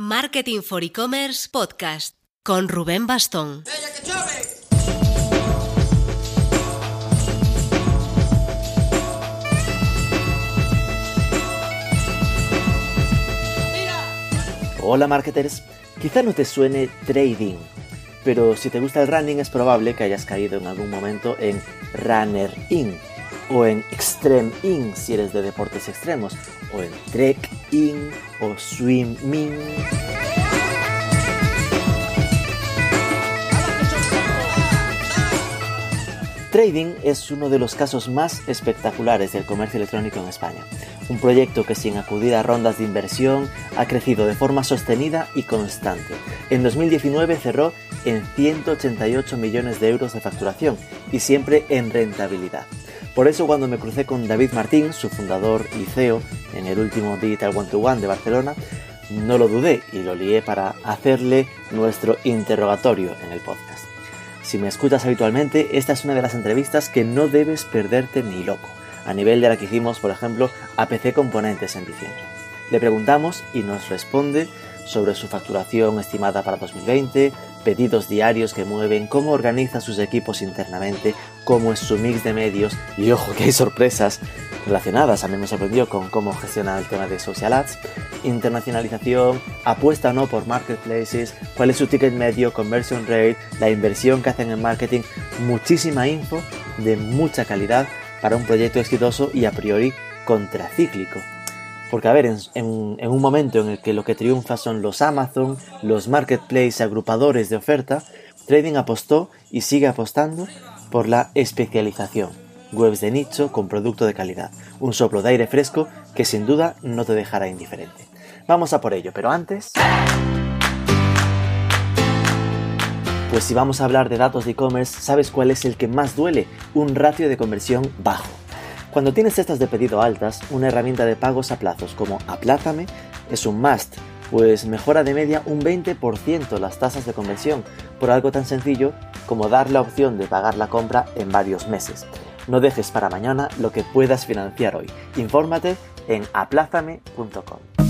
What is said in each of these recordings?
Marketing for E-Commerce Podcast con Rubén Bastón. Hola marketers, quizá no te suene trading, pero si te gusta el running es probable que hayas caído en algún momento en Runner In o en Extreme In si eres de deportes extremos o en Trek In o Swimming. Trading es uno de los casos más espectaculares del comercio electrónico en España. Un proyecto que sin acudir a rondas de inversión ha crecido de forma sostenida y constante. En 2019 cerró en 188 millones de euros de facturación y siempre en rentabilidad. Por eso cuando me crucé con David Martín, su fundador y CEO, en el último Digital One to One de Barcelona, no lo dudé y lo lié para hacerle nuestro interrogatorio en el podcast. Si me escuchas habitualmente, esta es una de las entrevistas que no debes perderte ni loco, a nivel de la que hicimos, por ejemplo, a PC Componentes en diciembre. Le preguntamos y nos responde sobre su facturación estimada para 2020, pedidos diarios que mueven, cómo organiza sus equipos internamente, cómo es su mix de medios y ojo que hay sorpresas relacionadas, a mí me sorprendió con cómo gestiona el tema de social ads, internacionalización, apuesta o no por marketplaces, cuál es su ticket medio, conversion rate, la inversión que hacen en marketing, muchísima info de mucha calidad para un proyecto exitoso y a priori contracíclico. Porque, a ver, en, un momento en el que lo que triunfa son los Amazon, los marketplaces agrupadores de oferta, Trading apostó y sigue apostando por la especialización. Webs de nicho con producto de calidad. Un soplo de aire fresco que sin duda no te dejará indiferente. Vamos a por ello, pero antes... Pues si vamos a hablar de datos de e-commerce, ¿sabes cuál es el que más duele? Un ratio de conversión bajo. Cuando tienes estas de pedido altas, una herramienta de pagos a plazos como Aplázame es un must, pues mejora de media un 20% las tasas de conversión por algo tan sencillo como dar la opción de pagar la compra en varios meses. No dejes para mañana lo que puedas financiar hoy. Infórmate en aplázame.com.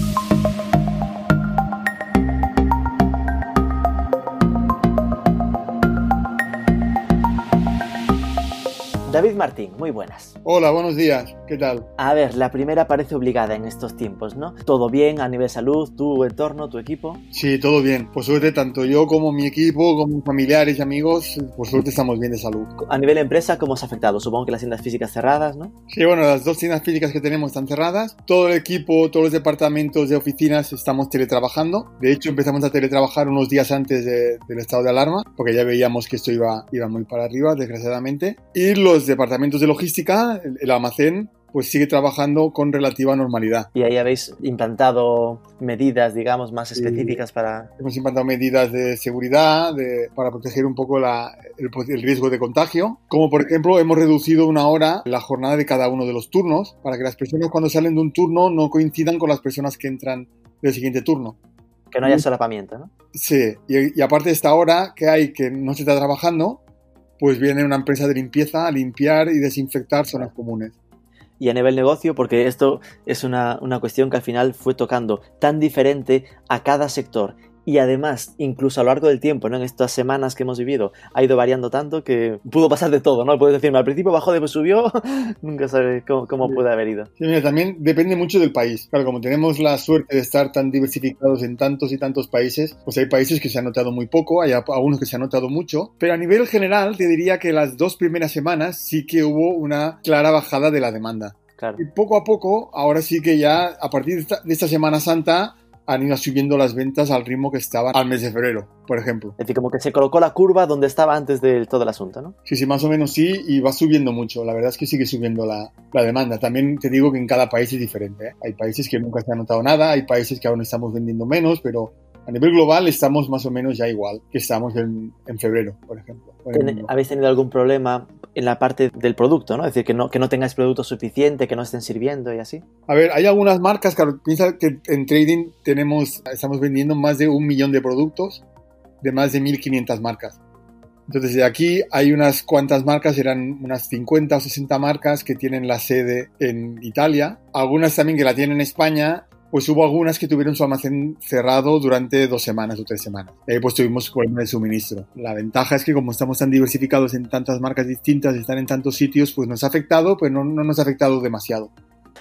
David Martín, muy buenas. Hola, buenos días. ¿Qué tal? A ver, la primera parece obligada en estos tiempos, ¿no? ¿Todo bien a nivel salud, tu entorno, tu equipo? Sí, todo bien. Por suerte, tanto yo como mi equipo, como familiares y amigos, por suerte estamos bien de salud. A nivel empresa, ¿cómo os ha afectado? Supongo que las tiendas físicas cerradas, ¿no? Sí, bueno, las dos tiendas físicas que tenemos están cerradas. Todo el equipo, todos los departamentos de oficinas estamos teletrabajando. De hecho, empezamos a teletrabajar unos días antes del estado de alarma, porque ya veíamos que esto iba, iba muy para arriba, desgraciadamente. Y los departamentos de logística, el, almacén, pues sigue trabajando con relativa normalidad. Y ahí habéis implantado medidas, digamos, más específicas para... Hemos implantado medidas de seguridad de, para proteger un poco la, el, el, riesgo de contagio. Como por ejemplo, hemos reducido una hora la jornada de cada uno de los turnos para que las personas cuando salen de un turno no coincidan con las personas que entran del siguiente turno. Que no haya solapamiento, ¿no? Sí, y, y aparte de esta hora que hay que no se está trabajando, pues viene una empresa de limpieza a limpiar y desinfectar zonas comunes. Y a nivel negocio, porque esto es una, una cuestión que al final fue tocando tan diferente a cada sector y además, incluso a lo largo del tiempo, ¿no? En estas semanas que hemos vivido, ha ido variando tanto que pudo pasar de todo, ¿no? Puedes decirme, al principio bajó, después subió, nunca sabes cómo, puede haber ido. Sí, mira, también depende mucho del país. Claro, como tenemos la suerte de estar tan diversificados en tantos y tantos países, pues hay países que se han notado muy poco, hay algunos que se han notado mucho, pero a nivel general te diría que las dos primeras semanas sí que hubo una clara bajada de la demanda. Claro. Y poco a poco, ahora sí que ya a partir de esta, de esta Semana Santa, han ido subiendo las ventas al ritmo que estaban al mes de febrero, por ejemplo. Es decir, como que se colocó la curva donde estaba antes de todo el asunto, ¿no? Sí, sí, más o menos sí, y va subiendo mucho. La verdad es que sigue subiendo la, la demanda. También te digo que en cada país es diferente. ¿eh? Hay países que nunca se ha notado nada, hay países que aún estamos vendiendo menos, pero a nivel global estamos más o menos ya igual que estamos en, en febrero, por ejemplo. ¿Habéis tenido algún problema en la parte del producto, ¿no? Es decir, que no, que no tengáis producto suficiente, que no estén sirviendo y así. A ver, hay algunas marcas, claro, piensa que en trading tenemos, estamos vendiendo más de un millón de productos de más de 1500 marcas. Entonces, de aquí hay unas cuantas marcas, eran unas 50 o 60 marcas que tienen la sede en Italia, algunas también que la tienen en España pues hubo algunas que tuvieron su almacén cerrado durante dos semanas o tres semanas. Ahí pues tuvimos problema de suministro. La ventaja es que como estamos tan diversificados en tantas marcas distintas y están en tantos sitios, pues nos ha afectado, pues no, no nos ha afectado demasiado.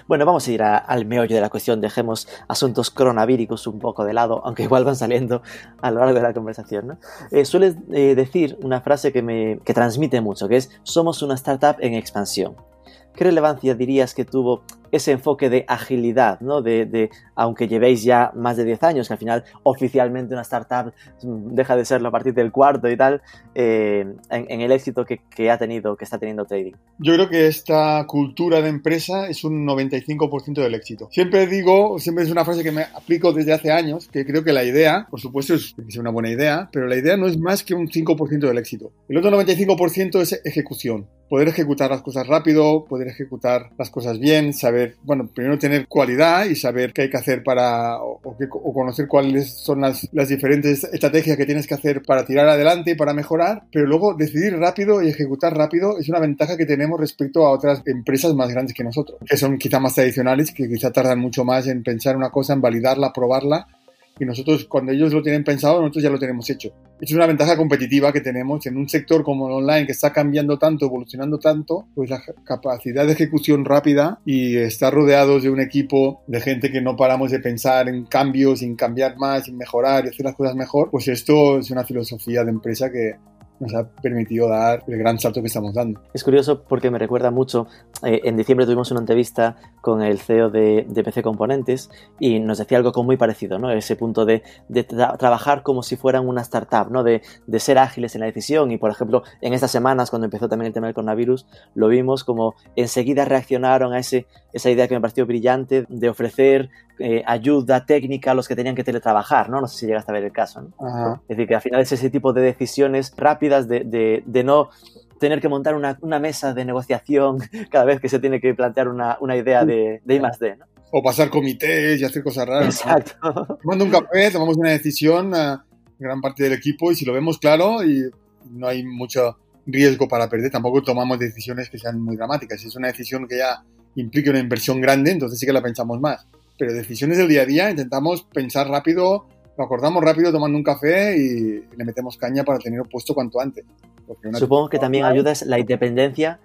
Bueno, vamos a ir al meollo de la cuestión. Dejemos asuntos coronavíricos un poco de lado, aunque igual van saliendo a lo largo de la conversación. Eh, sueles eh, decir una frase que me que transmite mucho, que es somos una startup en expansión. ¿Qué relevancia dirías que tuvo ese enfoque de agilidad, ¿no? De, aunque llevéis ya más de 10 años, que al final oficialmente una startup deja de serlo a partir del cuarto y tal, eh, en, el éxito que, ha tenido, que está teniendo trading? Yo creo que esta cultura de empresa es un 95% del éxito. Siempre digo, siempre es una frase que me aplico desde hace años, que creo que la idea, por supuesto, es, es una buena idea, pero la idea no es más que un 5% del éxito. El otro 95% es ejecución poder ejecutar las cosas rápido, poder ejecutar las cosas bien, saber, bueno, primero tener cualidad y saber qué hay que hacer para, o, conocer cuáles son las, las, diferentes estrategias que tienes que hacer para tirar adelante y para mejorar, pero luego decidir rápido y ejecutar rápido es una ventaja que tenemos respecto a otras empresas más grandes que nosotros, que son quizá más tradicionales, que quizá tardan mucho más en pensar una cosa, en validarla, probarla y nosotros cuando ellos lo tienen pensado, nosotros ya lo tenemos hecho. Es una ventaja competitiva que tenemos en un sector como el online que está cambiando tanto, evolucionando tanto, pues la capacidad de ejecución rápida y estar rodeados de un equipo de gente que no paramos de pensar en cambios, en cambiar más, en mejorar y hacer las cosas mejor, pues esto es una filosofía de empresa que, nos ha permitido dar el gran salto que estamos dando. Es curioso porque me recuerda mucho, eh, en diciembre tuvimos una entrevista con el CEO de, PC Componentes y nos decía algo muy parecido, ¿no? Ese punto de, trabajar como si fueran una startup, ¿no? De, ser ágiles en la decisión y, por ejemplo, en estas semanas, cuando empezó también el tema del coronavirus, lo vimos como enseguida reaccionaron a ese, esa idea que me pareció brillante de ofrecer eh, ayuda técnica a los que tenían que teletrabajar, ¿no? No sé si llegaste a ver el caso, ¿no? Es decir, que al final es ese tipo de decisiones rápidas de, de, no tener que montar una, una, mesa de negociación cada vez que se tiene que plantear una, una idea de, de I más D, ¿no? O pasar comités y hacer cosas raras. Exacto. Tomando un café, tomamos una decisión, a gran parte del equipo, y si lo vemos claro y no hay mucho riesgo para perder, tampoco tomamos decisiones que sean muy dramáticas. Si es una decisión que ya implique una inversión grande, entonces sí que la pensamos más pero decisiones del día a día intentamos pensar rápido, lo acordamos rápido tomando un café y le metemos caña para tener puesto cuanto antes. Supongo que también ayuda es la independencia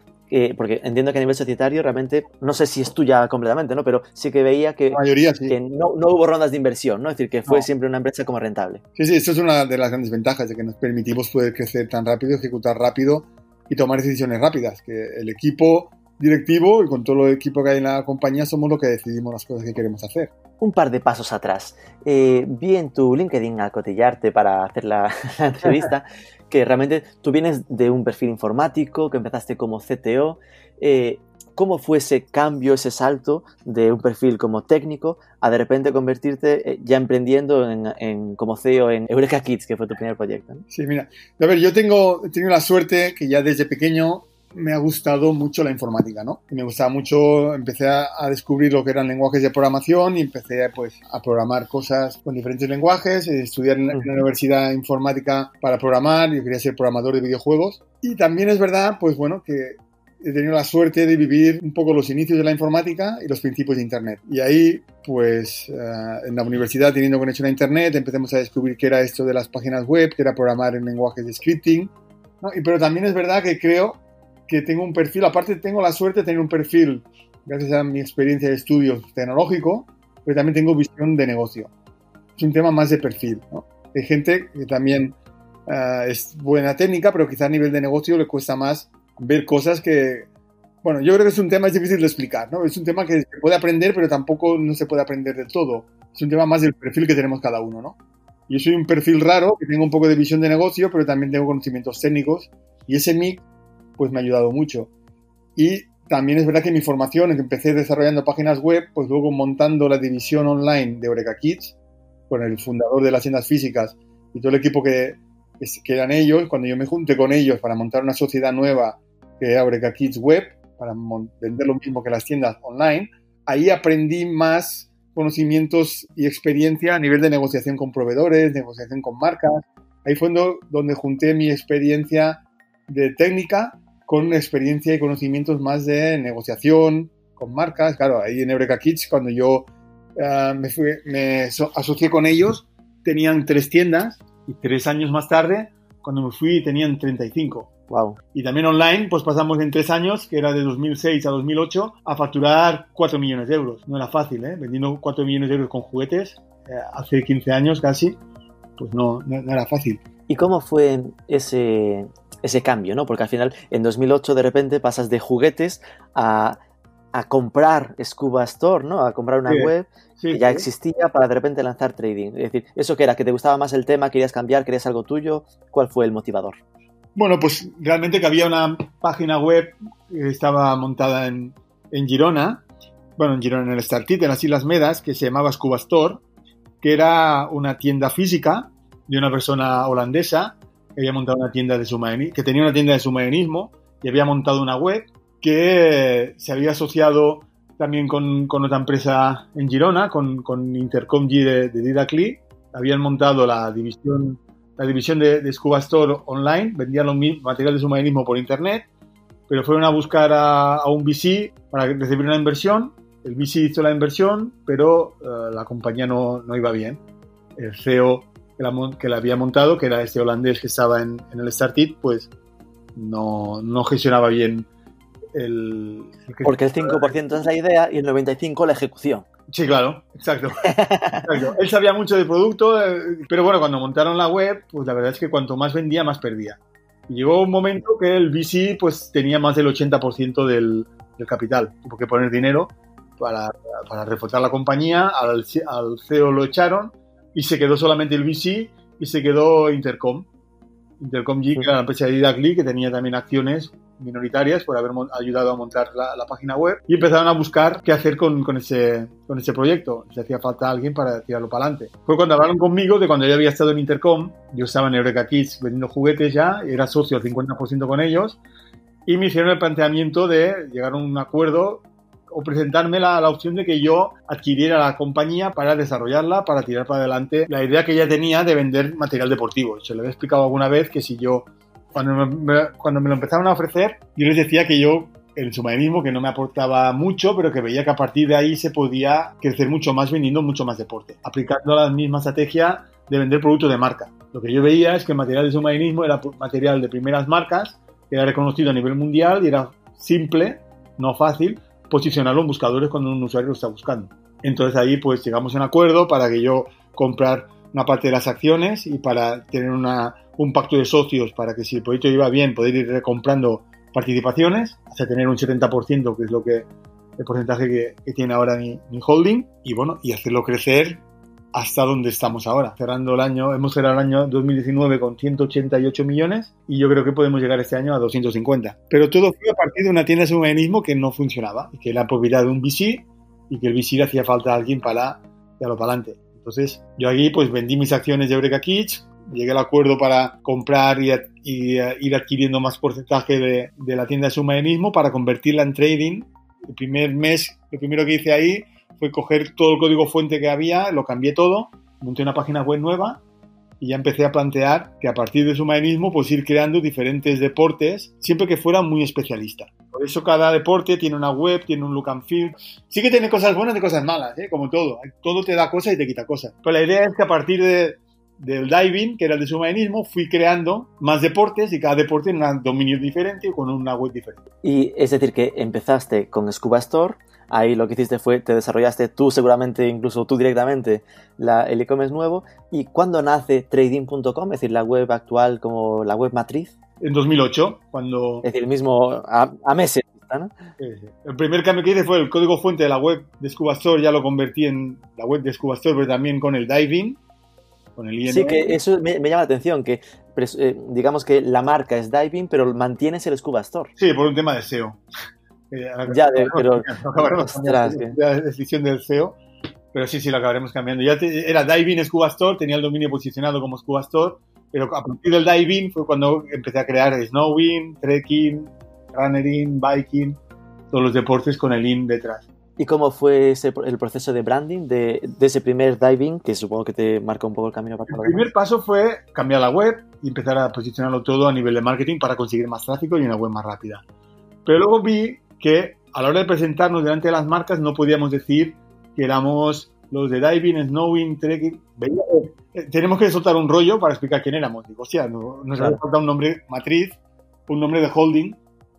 porque entiendo que a nivel societario realmente, no sé si es tuya completamente, ¿no? Pero sí que veía que, no, hubo rondas de inversión, ¿no? Es decir, que fue siempre una empresa como rentable. Sí, sí, esto es una de las grandes ventajas de que nos permitimos poder crecer tan rápido, ejecutar rápido y tomar decisiones rápidas, que el equipo directivo y con todo el equipo que hay en la compañía somos los que decidimos las cosas que queremos hacer. Un par de pasos atrás. Eh, vi en tu LinkedIn al cotillarte para hacer la, entrevista que realmente tú vienes de un perfil informático, que empezaste como CTO. Eh, ¿Cómo fue ese cambio, ese salto de un perfil como técnico a de repente convertirte eh, ya emprendiendo en, como CEO en Eureka Kids, que fue tu primer proyecto? Sí, mira, a ver, yo tengo, he tenido la suerte que ya desde pequeño me ha gustado mucho la informática, ¿no? me gustaba mucho, empecé a, descubrir lo que eran lenguajes de programación y empecé pues, a programar cosas con diferentes lenguajes, estudiar en, la universidad informática para programar, yo quería ser programador de videojuegos. Y también es verdad, pues bueno, que he tenido la suerte de vivir un poco los inicios de la informática y los principios de Internet. Y ahí, pues, eh, en la universidad, teniendo conexión a Internet, empezamos a descubrir qué era esto de las páginas web, que era programar en lenguajes de scripting. ¿no? Y, pero también es verdad que creo que tengo un perfil, aparte tengo la suerte de tener un perfil, gracias a mi experiencia de estudios tecnológico, pero también tengo visión de negocio. Es un tema más de perfil. ¿no? Gente que también ah, es buena técnica, pero quizá a nivel de negocio le cuesta más ver cosas que, bueno, yo creo que es un tema difícil de explicar, ¿no? Es un tema que se puede aprender, pero tampoco no se puede aprender del todo. Es un tema más del perfil que tenemos cada uno, ¿no? Yo soy un perfil raro, que tengo un poco de visión de negocio, pero también tengo conocimientos técnicos, y ese mix pues me ha ayudado mucho. Y también es verdad que mi formación, que empecé desarrollando páginas web, pues luego montando la división online de Eureka Kids, con el fundador de las tiendas físicas y todo el equipo que, que eran ellos, cuando yo me junté con ellos para montar una sociedad nueva que era Eureka Kids Web, para vender lo mismo que las tiendas online, ahí aprendí más conocimientos y experiencia a nivel de negociación con proveedores, negociación con marcas. Ahí fue donde junté mi experiencia de técnica con experiencia y conocimientos más de negociación con marcas. Claro, ahí en Eureka Kids, cuando yo eh, me, fui, me asocié con ellos, tenían tres tiendas y tres años más tarde, cuando me fui, tenían 35. Wow. Y también online, pues pasamos en tres años, que era de 2006 a 2008, a facturar 4 millones de euros. No era fácil, ¿eh? Vendiendo 4 millones de euros con juguetes, eh, hace 15 años casi, pues no, no, no, era fácil. ¿Y cómo fue ese, ese cambio, no? Porque al final, en 2008, de repente pasas de juguetes a, a comprar Scuba Store, ¿no? A comprar una Sí, web Sí, que ya existía para de repente lanzar trading. Es decir, ¿eso qué era? ¿Que te gustaba más el tema? ¿Querías cambiar? ¿Querías algo tuyo? ¿Cuál fue el motivador? Bueno, pues realmente que había una página web que estaba montada en, en Girona, bueno, en Girona, en el Startit, en las Islas Medas, que se llamaba Scuba Store, que era una tienda física de una persona holandesa que había montado una tienda de submarinismo, que tenía una tienda de submarinismo y había montado una web que se había asociado también con, con otra empresa en Girona, con, con Intercom G de, de Didacli. Habían montado la división la división de, de Scuba Store online, vendían los mi- material de submarinismo por internet, pero fueron a buscar a, a un VC para recibir una inversión. El VC hizo la inversión, pero eh, la compañía no, no iba bien. El CEO que la, que la había montado, que era este holandés que estaba en, en el Startit, pues no, no gestionaba bien el... el que- Porque el 5% es la idea y el 95% la ejecución. Sí, claro, exacto. Exacto. Él sabía mucho de producto, eh, pero bueno, cuando montaron la web, pues la verdad es que cuanto más vendía, más perdía. Y llegó un momento que el VC pues tenía más del 80% del, del capital. Tuvo que poner dinero para, para reforzar la compañía, al, al CEO lo echaron y se quedó solamente el VC y se quedó Intercom. Intercom G, que era la empresa de Didacli, que tenía también acciones minoritarias por haber ayudado a montar la, la página web y empezaron a buscar qué hacer con, con ese, con ese proyecto. Si hacía falta alguien para tirarlo para adelante. Fue cuando hablaron conmigo de cuando yo había estado en Intercom. Yo estaba en Eureka Kids vendiendo juguetes ya, era socio al 50% con ellos y me hicieron el planteamiento de llegar a un acuerdo o presentarme la, la opción de que yo adquiriera la compañía para desarrollarla, para tirar para adelante la idea que ella tenía de vender material deportivo. Se lo había explicado alguna vez que si yo, cuando me, cuando me lo empezaron a ofrecer, yo les decía que yo, el submarinismo, que no me aportaba mucho, pero que veía que a partir de ahí se podía crecer mucho más vendiendo mucho más deporte, aplicando la misma estrategia de vender productos de marca. Lo que yo veía es que el material de submarinismo era material de primeras marcas, era reconocido a nivel mundial y era simple, no fácil, posicionarlo en buscadores cuando un usuario lo está buscando. Entonces ahí pues llegamos a un acuerdo para que yo comprar una parte de las acciones y para tener una, un pacto de socios para que si el proyecto iba bien poder ir recomprando participaciones hasta tener un 70% que es lo que el porcentaje que, que tiene ahora mi, mi holding y bueno y hacerlo crecer hasta donde estamos ahora. Cerrando el año, hemos cerrado el año 2019 con 188 millones y yo creo que podemos llegar este año a 250. Pero todo fue a partir de una tienda de submarinismo que no funcionaba que era propiedad de un VC y que el VC le hacía falta a alguien para darlo para adelante. Entonces yo aquí pues vendí mis acciones de Eureka Kids, llegué al acuerdo para comprar y, y, eh, ir adquiriendo más porcentaje de, de la tienda de submarinismo para convertirla en trading. El primer mes, lo primero que hice ahí fue coger todo el código fuente que había, lo cambié todo, monté una página web nueva y ya empecé a plantear que a partir de submarinismo pues ir creando diferentes deportes, siempre que fuera muy especialista. Por eso cada deporte tiene una web, tiene un look and feel. Sí que tiene cosas buenas y cosas malas, ¿eh? como todo. Todo te da cosas y te quita cosas. Pero la idea es que a partir de, del diving, que era el de submarinismo, fui creando más deportes y cada deporte en un dominio diferente y con una web diferente. Y es decir, que empezaste con Scuba Store, ahí lo que hiciste fue, te desarrollaste tú seguramente, incluso tú directamente, la, el e-commerce nuevo. ¿Y cuándo nace trading.com? Es decir, la web actual como la web matriz. En 2008, cuando... Es decir, el mismo a, a meses, ¿no? El primer cambio que hice fue el código fuente de la web de Scuba Store, ya lo convertí en la web de Scuba Store, pero también con el diving, con el. Sí, que eso me, me llama la atención, que eh, digamos que la marca es diving, pero mantienes el Scuba Store. Sí, por un tema de SEO. Eh, Ya, de- pero- Ostras, cambiando, la decisión del SEO, pero sí, sí, lo acabaremos cambiando. Ya te- era Diving Scuba Store, tenía el dominio posicionado como Scuba Store, pero a partir del Diving fue cuando empecé a crear snowing, trekking, runnering, biking, todos los deportes con el IN detrás. ¿Y cómo fue ese, el proceso de branding de, de ese primer diving, que supongo que te marcó un poco el camino para El lo demás? primer paso fue cambiar la web y empezar a posicionarlo todo a nivel de marketing para conseguir más tráfico y una web más rápida. Pero luego vi que a la hora de presentarnos delante de las marcas no podíamos decir que éramos los de diving, snowing, trekking. Eh, tenemos que soltar un rollo para explicar quién éramos. Digo, hostia, no, nos Claro. falta un nombre matriz, un nombre de holding,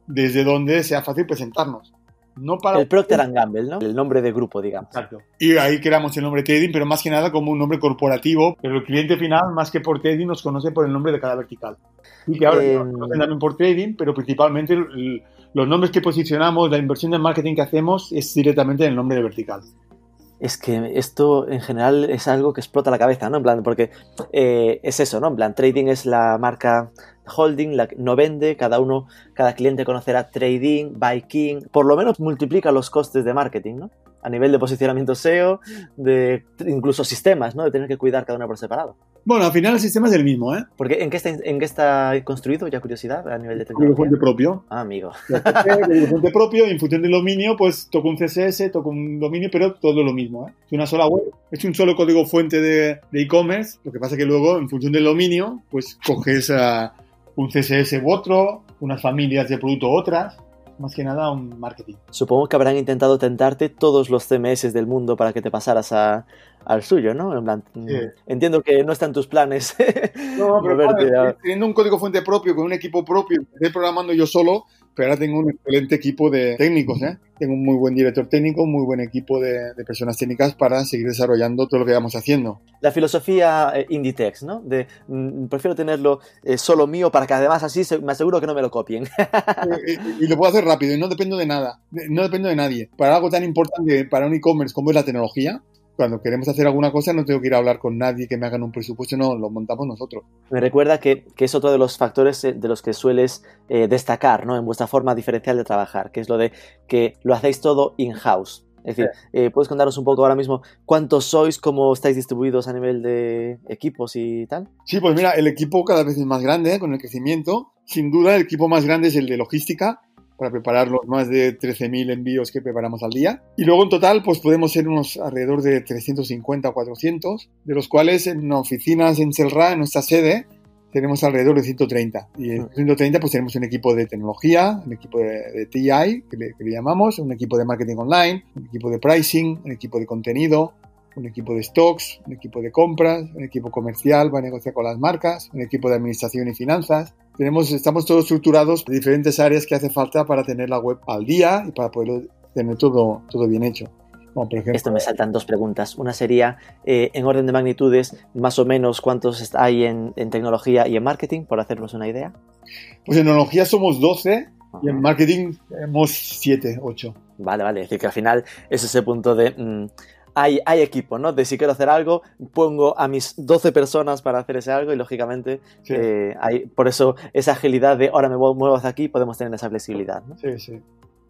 desde donde sea fácil presentarnos. No para... El Procter and Gamble, ¿no? El nombre de grupo, digamos. Exacto. Y ahí creamos el nombre trading, pero más que nada como un nombre corporativo. Pero el cliente final, más que por trading, nos conoce por el nombre de cada vertical. Y que ahora Eh, nos conocen también por trading, pero principalmente el- los nombres que posicionamos, la inversión de marketing que hacemos es directamente en el nombre de vertical. Es que esto en general es algo que explota la cabeza, ¿no? En plan, porque eh, es eso, ¿no? En plan, trading es la marca holding, la no vende, cada uno, cada cliente conocerá trading, buy king, por lo menos multiplica los costes de marketing, ¿no? A nivel de posicionamiento SEO, de incluso sistemas, ¿no? De tener que cuidar cada uno por separado. Bueno, al final el sistema es el mismo, ¿eh? Porque ¿en qué está, en qué está construido? Ya curiosidad a nivel de tecnología. fuente propio. Ah, amigo. Fuente propio, en función del dominio, pues toco un CSS, toco un dominio, pero todo lo mismo, ¿eh? Es una sola web, es un solo código fuente de e-commerce. lo que pasa que luego, en función del dominio, pues coges un CSS u otro, unas familias de producto u otras. Más que nada un marketing. Supongo que habrán intentado tentarte todos los CMS del mundo para que te pasaras a- al suyo, ¿no? En plan, mm, Sí. Entiendo que no están tus planes. No, pero claro, a- teniendo un código fuente propio, con un equipo propio, estoy programando yo solo, pero ahora tengo un excelente equipo de técnicos, ¿eh? Tengo un muy buen director técnico, un muy buen equipo de, de personas técnicas para seguir desarrollando todo lo que vamos haciendo. La filosofía eh, Inditex, ¿no? De mm, prefiero tenerlo eh, solo mío para que además así se- me aseguro que no me lo copien. Eh, y, y lo puedo hacer rápido y no dependo de nada, no dependo de nadie. Para algo tan importante para un e-commerce como es la tecnología, cuando queremos hacer alguna cosa no tengo que ir a hablar con nadie que me hagan un presupuesto, no, lo montamos nosotros. me recuerda que, que es otro de los factores eh, de los que sueles eh, destacar, ¿no? En vuestra forma diferencial de trabajar, que es lo de que lo hacéis todo in-house. Es decir, eh, ¿puedes contarnos un poco ahora mismo cuántos sois, cómo estáis distribuidos a nivel de equipos y tal? Sí, pues mira, el equipo cada vez es más grande ¿eh? con el crecimiento. Sin duda, el equipo más grande es el de logística, para preparar los más de 13.000 envíos que preparamos al día. Y luego en total, pues podemos ser unos alrededor de 350 o 400, de los cuales en oficinas en Selra, en nuestra sede, tenemos alrededor de 130. Y en 130 pues tenemos un equipo de tecnología, un equipo de, de TI, que le, que le llamamos, un equipo de marketing online, un equipo de pricing, un equipo de contenido, un equipo de stocks, un equipo de compras, un equipo comercial va a negociar con las marcas, un equipo de administración y finanzas. Tenemos, estamos todos estructurados en diferentes áreas que hace falta para tener la web al día y para poder tener todo, todo bien hecho. Como por ejemplo, Esto me saltan dos preguntas. Una sería, eh, en orden de magnitudes, más o menos cuántos hay en, en tecnología y en marketing, por hacernos una idea. Pues en tecnología somos 12 y en marketing tenemos 7, 8. Vale, vale. Es decir, que al final es ese punto de... mm, hay, hay equipo, ¿no? De si quiero hacer algo, pongo a mis 12 personas para hacer ese algo y lógicamente Sí, eh, hay, por eso esa agilidad de ahora me muevo hacia aquí, podemos tener esa flexibilidad, ¿no? sí, sí.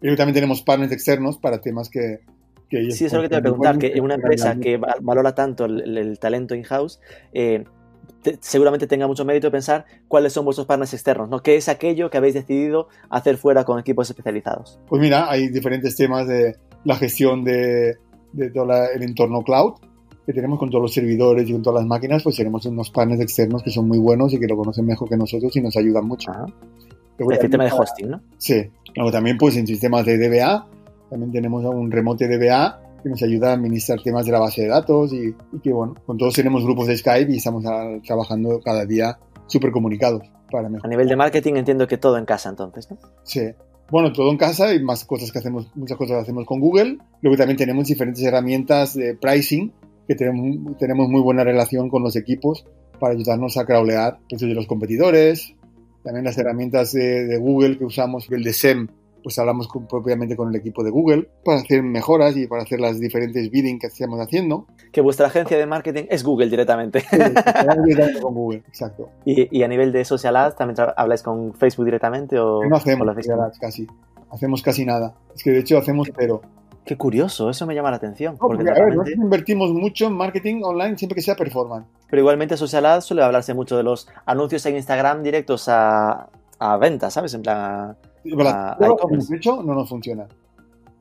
Y luego también tenemos partners externos para temas que... que Sí, eso es lo que te voy a preguntar, que una empresa que va- valora tanto el, el- el talento in-house, eh, te- seguramente tenga mucho mérito pensar cuáles son vuestros partners externos, ¿no? ¿Qué es aquello que habéis decidido hacer fuera con equipos especializados? Pues mira, hay diferentes temas de la gestión de, de todo la- el entorno cloud que tenemos con todos los servidores y con todas las máquinas, pues tenemos unos partners externos que son muy buenos y que lo conocen mejor que nosotros y nos ayudan mucho. Ajá. Luego Es decir, tema de hosting, ¿no? Sí. Luego también pues en sistemas de DBA, también tenemos un remote DBA que nos ayuda a administrar temas de la base de datos y, y que bueno, con todos tenemos grupos de Skype y estamos ah, trabajando cada día súper comunicados para A mejorar. nivel de marketing entiendo que todo en casa entonces, ¿no? Sí. Bueno, todo en casa y más cosas que hacemos, muchas cosas hacemos con Google. Luego también tenemos diferentes herramientas de pricing que tenemos, tenemos muy buena relación con los equipos para ayudarnos a crawlear precios de los competidores. También las herramientas de, de Google que usamos, el de SEM, pues hablamos con- propiamente con el equipo de Google para hacer mejoras y para hacer las diferentes bidding que estamos haciendo. Que vuestra agencia de marketing es Google directamente. Sí, directamente con Google, exacto. y, y a nivel de social ads, ¿también habláis con Facebook directamente o, No o hacemos lo hacéis con- ads casi. Hacemos casi nada. Es que de hecho hacemos cero. Qué curioso, eso me llama la atención. No, porque porque, a ver, nosotros invertimos mucho en marketing online siempre que sea performance. Pero igualmente social ads suele hablarse mucho de los anuncios en Instagram directos a, a ventas, ¿sabes? En plan, a- a- a hecho no nos funciona.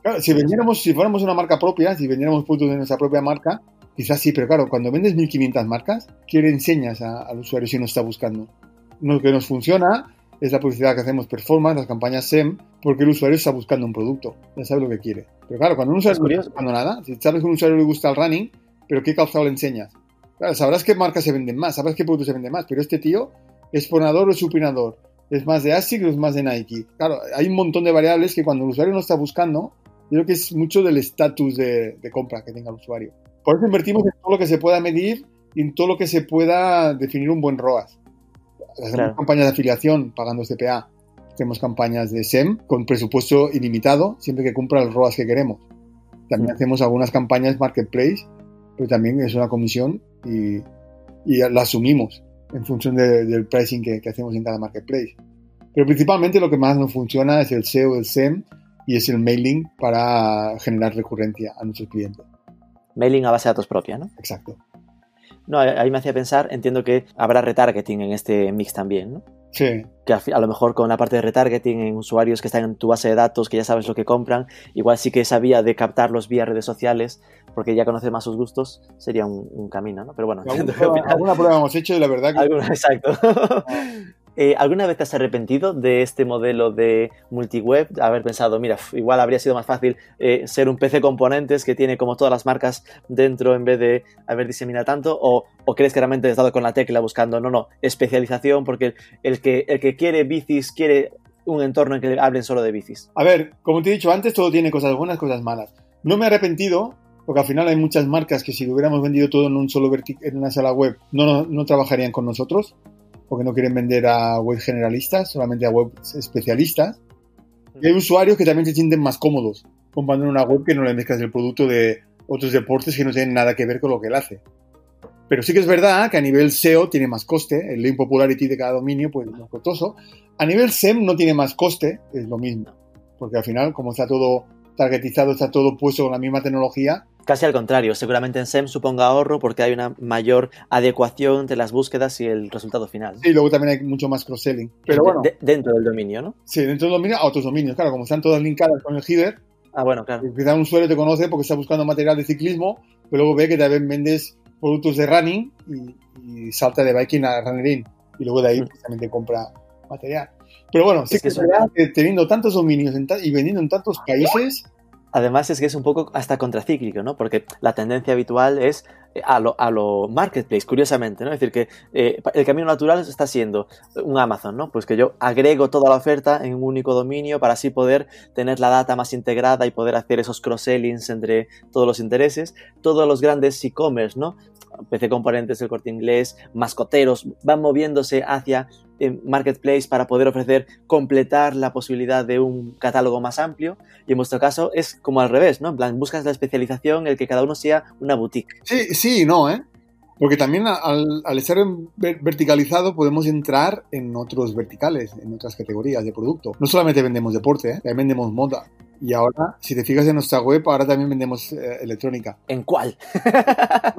Claro, si vendiéramos, si fuéramos una marca propia, si vendiéramos puntos de nuestra propia marca, quizás sí, pero claro, cuando vendes 1500 marcas, ¿qué le enseñas a- al usuario si no está buscando? Lo que nos funciona es la publicidad que hacemos performance, las campañas SEM, porque el usuario está buscando un producto, ya sabe lo que quiere. Pero claro, cuando un usuario no está buscando nada, si sabes que a un usuario le gusta el running, pero ¿qué calzado le enseñas? Claro, sabrás qué marcas se venden más, sabrás qué productos se venden más, pero este tío es ponador o es supinador, es más de ASIC o es más de Nike. Claro, hay un montón de variables que cuando el usuario no está buscando, yo creo que es mucho del estatus de, de compra que tenga el usuario. Por eso invertimos en todo lo que se pueda medir y en todo lo que se pueda definir un buen ROAS. Hacemos Claro. campañas de afiliación pagando CPA. Hacemos campañas de SEM con presupuesto ilimitado, siempre que cumpla el ROAS que queremos. También Mm. hacemos algunas campañas Marketplace, pero también es una comisión y, y la asumimos en función de- del pricing que, que hacemos en cada Marketplace. Pero principalmente lo que más nos funciona es el SEO, el SEM y es el mailing para generar recurrencia a nuestros clientes. Mailing a base de datos propia, ¿no? Exacto. No, ahí me hacía pensar, entiendo que habrá retargeting en este mix también, ¿no? Sí, Que a, lo mejor con la parte de retargeting en usuarios que están en tu base de datos, que ya sabes lo que compran, igual sí que esa vía de captarlos vía redes sociales, porque ya conoces más sus gustos, sería un, un camino, ¿no? Pero bueno, alguna prueba, final- alguna prueba hemos hecho y la verdad que Alguna- exacto. Eh, ¿Alguna vez te has arrepentido de este modelo de multiweb? Haber pensado, mira, igual habría sido más fácil eh, ser un PC componentes que tiene como todas las marcas dentro en vez de haber diseminado tanto? ¿O, o crees que realmente has dado con la tecla buscando, no, no, especialización? Porque el, el que, el que quiere bicis quiere un entorno en que hablen solo de bicis. A ver, como te he dicho antes, todo tiene cosas buenas, cosas malas. No me he arrepentido, porque al final hay muchas marcas que si lo hubiéramos vendido todo en un solo en una sala web, no, no, no trabajarían con nosotros, porque no quieren vender a web generalistas, solamente a web especialistas. Y hay usuarios que también se sienten más cómodos comprando en una web que no le mezclas el producto de otros deportes que no tienen nada que ver con lo que él hace. Pero sí que es verdad que a nivel SEO tiene más coste, el link popularity de cada dominio pues es más costoso. A nivel SEM no tiene más coste, es lo mismo. Porque al final, como está todo targetizado, está todo puesto con la misma tecnología, Casi al contrario, seguramente en SEM suponga ahorro porque hay una mayor adecuación entre las búsquedas y el resultado final. y luego también hay mucho más cross-selling. Pero bueno, De- dentro del dominio, ¿no? sí, dentro del dominio a otros dominios. Claro, como están todas linkadas con el header, Ah, bueno, claro. quizá un usuario te conoce porque está buscando material de ciclismo, pero luego ve que también vendes productos de running y, y salta de biking a running. Y luego de ahí Mm. compra material. Pero bueno, sí Es que que es eso- verdad que teniendo tantos dominios ta- y vendiendo en tantos países, Además es que es un poco hasta contracíclico, ¿no? Porque la tendencia habitual es eh, a lo, a lo marketplace, curiosamente, ¿no? Es decir, que eh, el camino natural está siendo un Amazon, ¿no? Pues que yo agrego toda la oferta en un único dominio para así poder tener la data más integrada y poder hacer esos cross-sellings entre todos los intereses. Todos los grandes e-commerce, ¿no? PC Componentes, el Corte Inglés, mascoteros, van moviéndose hacia eh, Marketplace para poder ofrecer, completar la posibilidad de un catálogo más amplio. Y en vuestro caso es como al revés, ¿no? En plan, buscas la especialización, el que cada uno sea una boutique. Sí, sí y no, ¿eh? Porque también al, al estar verticalizado podemos entrar en otros verticales, en otras categorías de producto. No solamente vendemos deporte, ¿eh? también vendemos moda. Y ahora, si te fijas en nuestra web, ahora también vendemos eh, electrónica. ¿En cuál?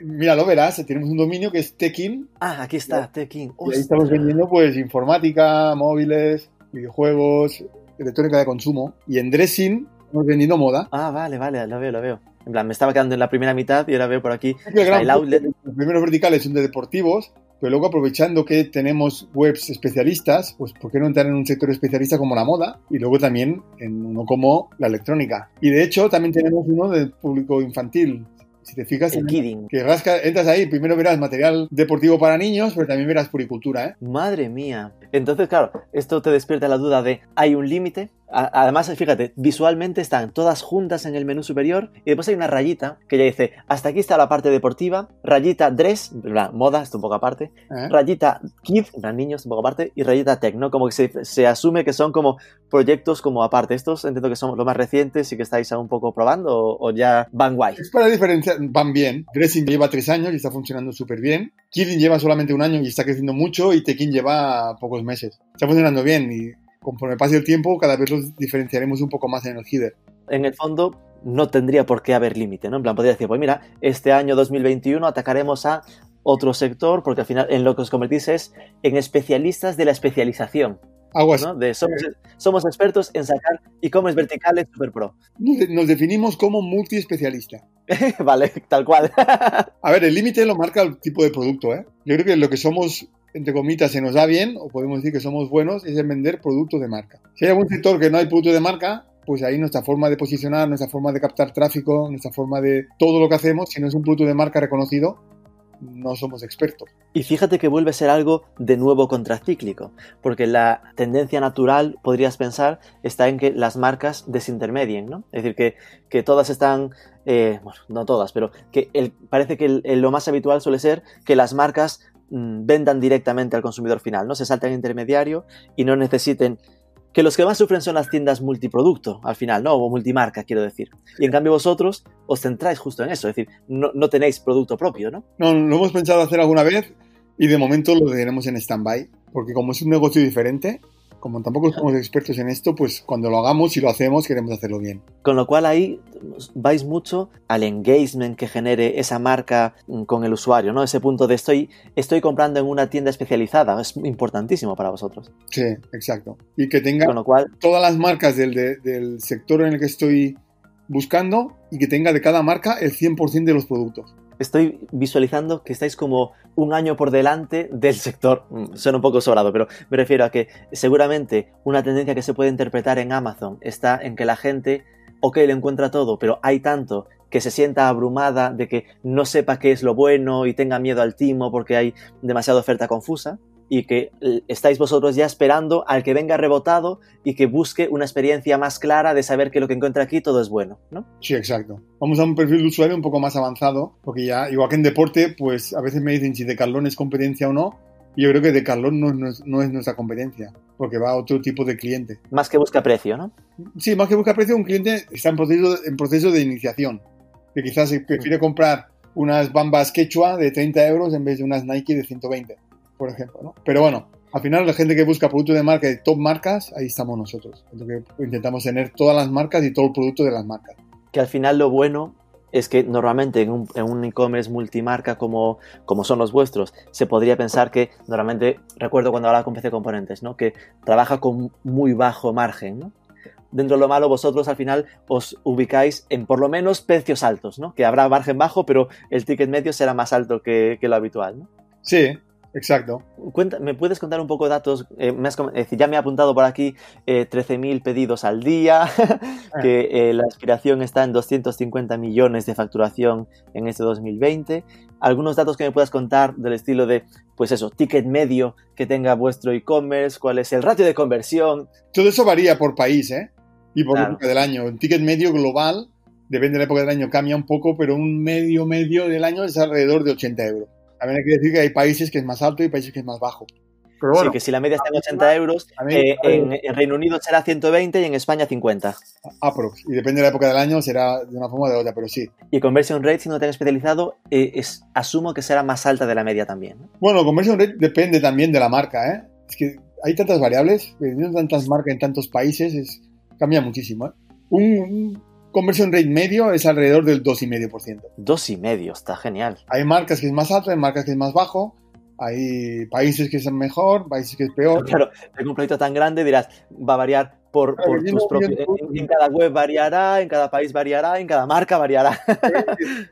Míralo, míralo, verás, tenemos un dominio que es Tekin Ah, aquí está, Tekin. y ahí estamos vendiendo pues informática, móviles, videojuegos, electrónica de consumo. Y en Dressing estamos vendiendo moda. Ah, vale, vale, lo veo, lo veo. En plan, me estaba quedando en la primera mitad y ahora veo por aquí el gran el outlet. Los primeros verticales son de deportivos, pero luego aprovechando que tenemos webs especialistas, pues ¿por qué no entrar en un sector especialista como la moda? Y luego también en uno como la electrónica. Y de hecho también tenemos uno del público infantil. Si te fijas, El en- que rasca, entras ahí, primero verás material deportivo para niños, pero también verás puricultura, ¿eh? Madre mía. Entonces, claro, esto te despierta la duda de, ¿hay un límite? Además, fíjate, visualmente están todas juntas en el menú superior y después hay una rayita que ya dice, hasta aquí está la parte deportiva, rayita dress, plan, moda, esto un poco aparte, ¿Eh? rayita kid, en plan, niños, un poco aparte, y rayita tech, ¿no? Como que se, se asume que son como proyectos como aparte. Estos entiendo que son los más recientes y que estáis aún un poco probando o, o ya van guay. Es para diferenciar, van bien. Dressing lleva tres años y está funcionando súper bien. Kidding lleva solamente un año y está creciendo mucho. Y Tekin lleva pocos meses. Está funcionando bien y conforme pase el tiempo, cada vez los diferenciaremos un poco más en el header. en el fondo no tendría por qué haber límite, ¿no? En plan, podría decir, pues mira, este año 2021 atacaremos a otro sector, porque al final en lo que os convertís es en especialistas de la especialización, Aguas. ¿no? De somos, somos expertos en sacar e-commerce verticales super pro. Nos definimos como multiespecialista. vale, tal cual. A ver, el límite lo marca el tipo de producto, ¿eh? Yo creo que lo que somos, entre comillas, se nos da bien, o podemos decir que somos buenos, es en vender productos de marca. Si hay algún sector que no hay producto de marca, pues ahí nuestra forma de posicionar, nuestra forma de captar tráfico, nuestra forma de todo lo que hacemos, si no es un producto de marca reconocido, no somos expertos. Y fíjate que vuelve a ser algo de nuevo contracíclico, porque la tendencia natural, podrías pensar, está en que las marcas desintermedien, ¿no? Es decir, que, que todas están, eh, bueno, no todas, pero que parece que lo más habitual suele ser que las marcas vendan directamente al consumidor final, ¿no? Se saltan intermediario y no necesiten que los que más sufren son las tiendas multiproducto, al final, ¿no? O multimarca, quiero decir. Y en cambio vosotros os centráis justo en eso, es decir, no, no tenéis producto propio, ¿no? No, lo hemos pensado hacer alguna vez y de momento lo tenemos en stand-by, porque como es un negocio diferente, como tampoco somos expertos en esto, pues cuando lo hagamos y lo hacemos queremos hacerlo bien. Con lo cual ahí vais mucho al engagement que genere esa marca mm, con el usuario, ¿no? Ese punto de estoy, estoy comprando en una tienda especializada, es importantísimo para vosotros. Sí, exacto. Y que tenga con lo cual, todas las marcas del, del sector en el que estoy buscando y que tenga de cada marca el 100% de los productos estoy visualizando que estáis como un año por delante del sector. Mm, suena un poco sobrado, pero me refiero a que seguramente una tendencia que se puede interpretar en Amazon está en que la gente, ok, le encuentra todo, pero hay tanto que se sienta abrumada de que no sepa qué es lo bueno y tenga miedo al timo porque hay demasiada oferta confusa y que eh, estáis vosotros ya esperando al que venga rebotado y que busque una experiencia más clara de saber que lo que encuentra aquí todo es bueno, ¿no? Sí, exacto. Vamos a un perfil de usuario un poco más avanzado, porque ya, igual que en deporte, pues a veces me dicen si Decathlon es competencia o no, yo creo que Decathlon no, no, es, no es nuestra competencia, porque va a otro tipo de cliente. Más que busca precio, ¿no? Sí, más que busca precio, un cliente está en proceso, en proceso de iniciación, que quizás prefiere comprar unas bambas quechua de 30 euros en vez de unas Nike de 120 por ejemplo, ¿no? Pero bueno, al final la gente que busca productos de marca de top marcas, ahí estamos nosotros. intentamos tener todas las marcas y todo el producto de las marcas. Que al final lo bueno es que normalmente en un, e-commerce multimarca como, como son los vuestros, se podría pensar que normalmente, recuerdo cuando hablaba con PC Componentes, ¿no? que trabaja con muy bajo margen. ¿no? Dentro de lo malo, vosotros al final os ubicáis en por lo menos precios altos, ¿no? que habrá margen bajo, pero el ticket medio será más alto que, que lo habitual. ¿no? Sí, Exacto. ¿Me puedes contar un poco de datos? Eh, ya me he apuntado por aquí eh, 13.000 pedidos al día, ah. que eh, la aspiración está en 250 millones de facturación en este 2020. Algunos datos que me puedas contar del estilo de, pues eso, ticket medio que tenga vuestro e-commerce, cuál es el ratio de conversión. Todo eso varía por país, ¿eh? Y por época del año. El ticket medio global, depende de la época del año, cambia un poco, pero un medio medio del año es alrededor de 80 euros. También hay que decir que hay países que es más alto y países que es más bajo. sí, que si la media está en 80 euros, eh, en, Reino Unido será 120 y en España 50. Aprox. Y depende de la época del año, será de una forma o de otra, pero sí. Y conversion rate, si no te has especializado, eh, es, asumo que será más alta de la media también. Bueno, conversion rate depende también de la marca, ¿eh? Es que hay tantas variables, teniendo tantas marcas en tantos países, es, cambia muchísimo, ¿eh? un, conversión rate medio es alrededor del 2,5%. 2,5%, está genial. Hay marcas que es más alto, hay marcas que es más bajo, hay países que son mejor, países que es peor. Claro, en un proyecto tan grande dirás, va a variar por, tus propios... En, cada web variará, en cada país variará, en cada marca variará.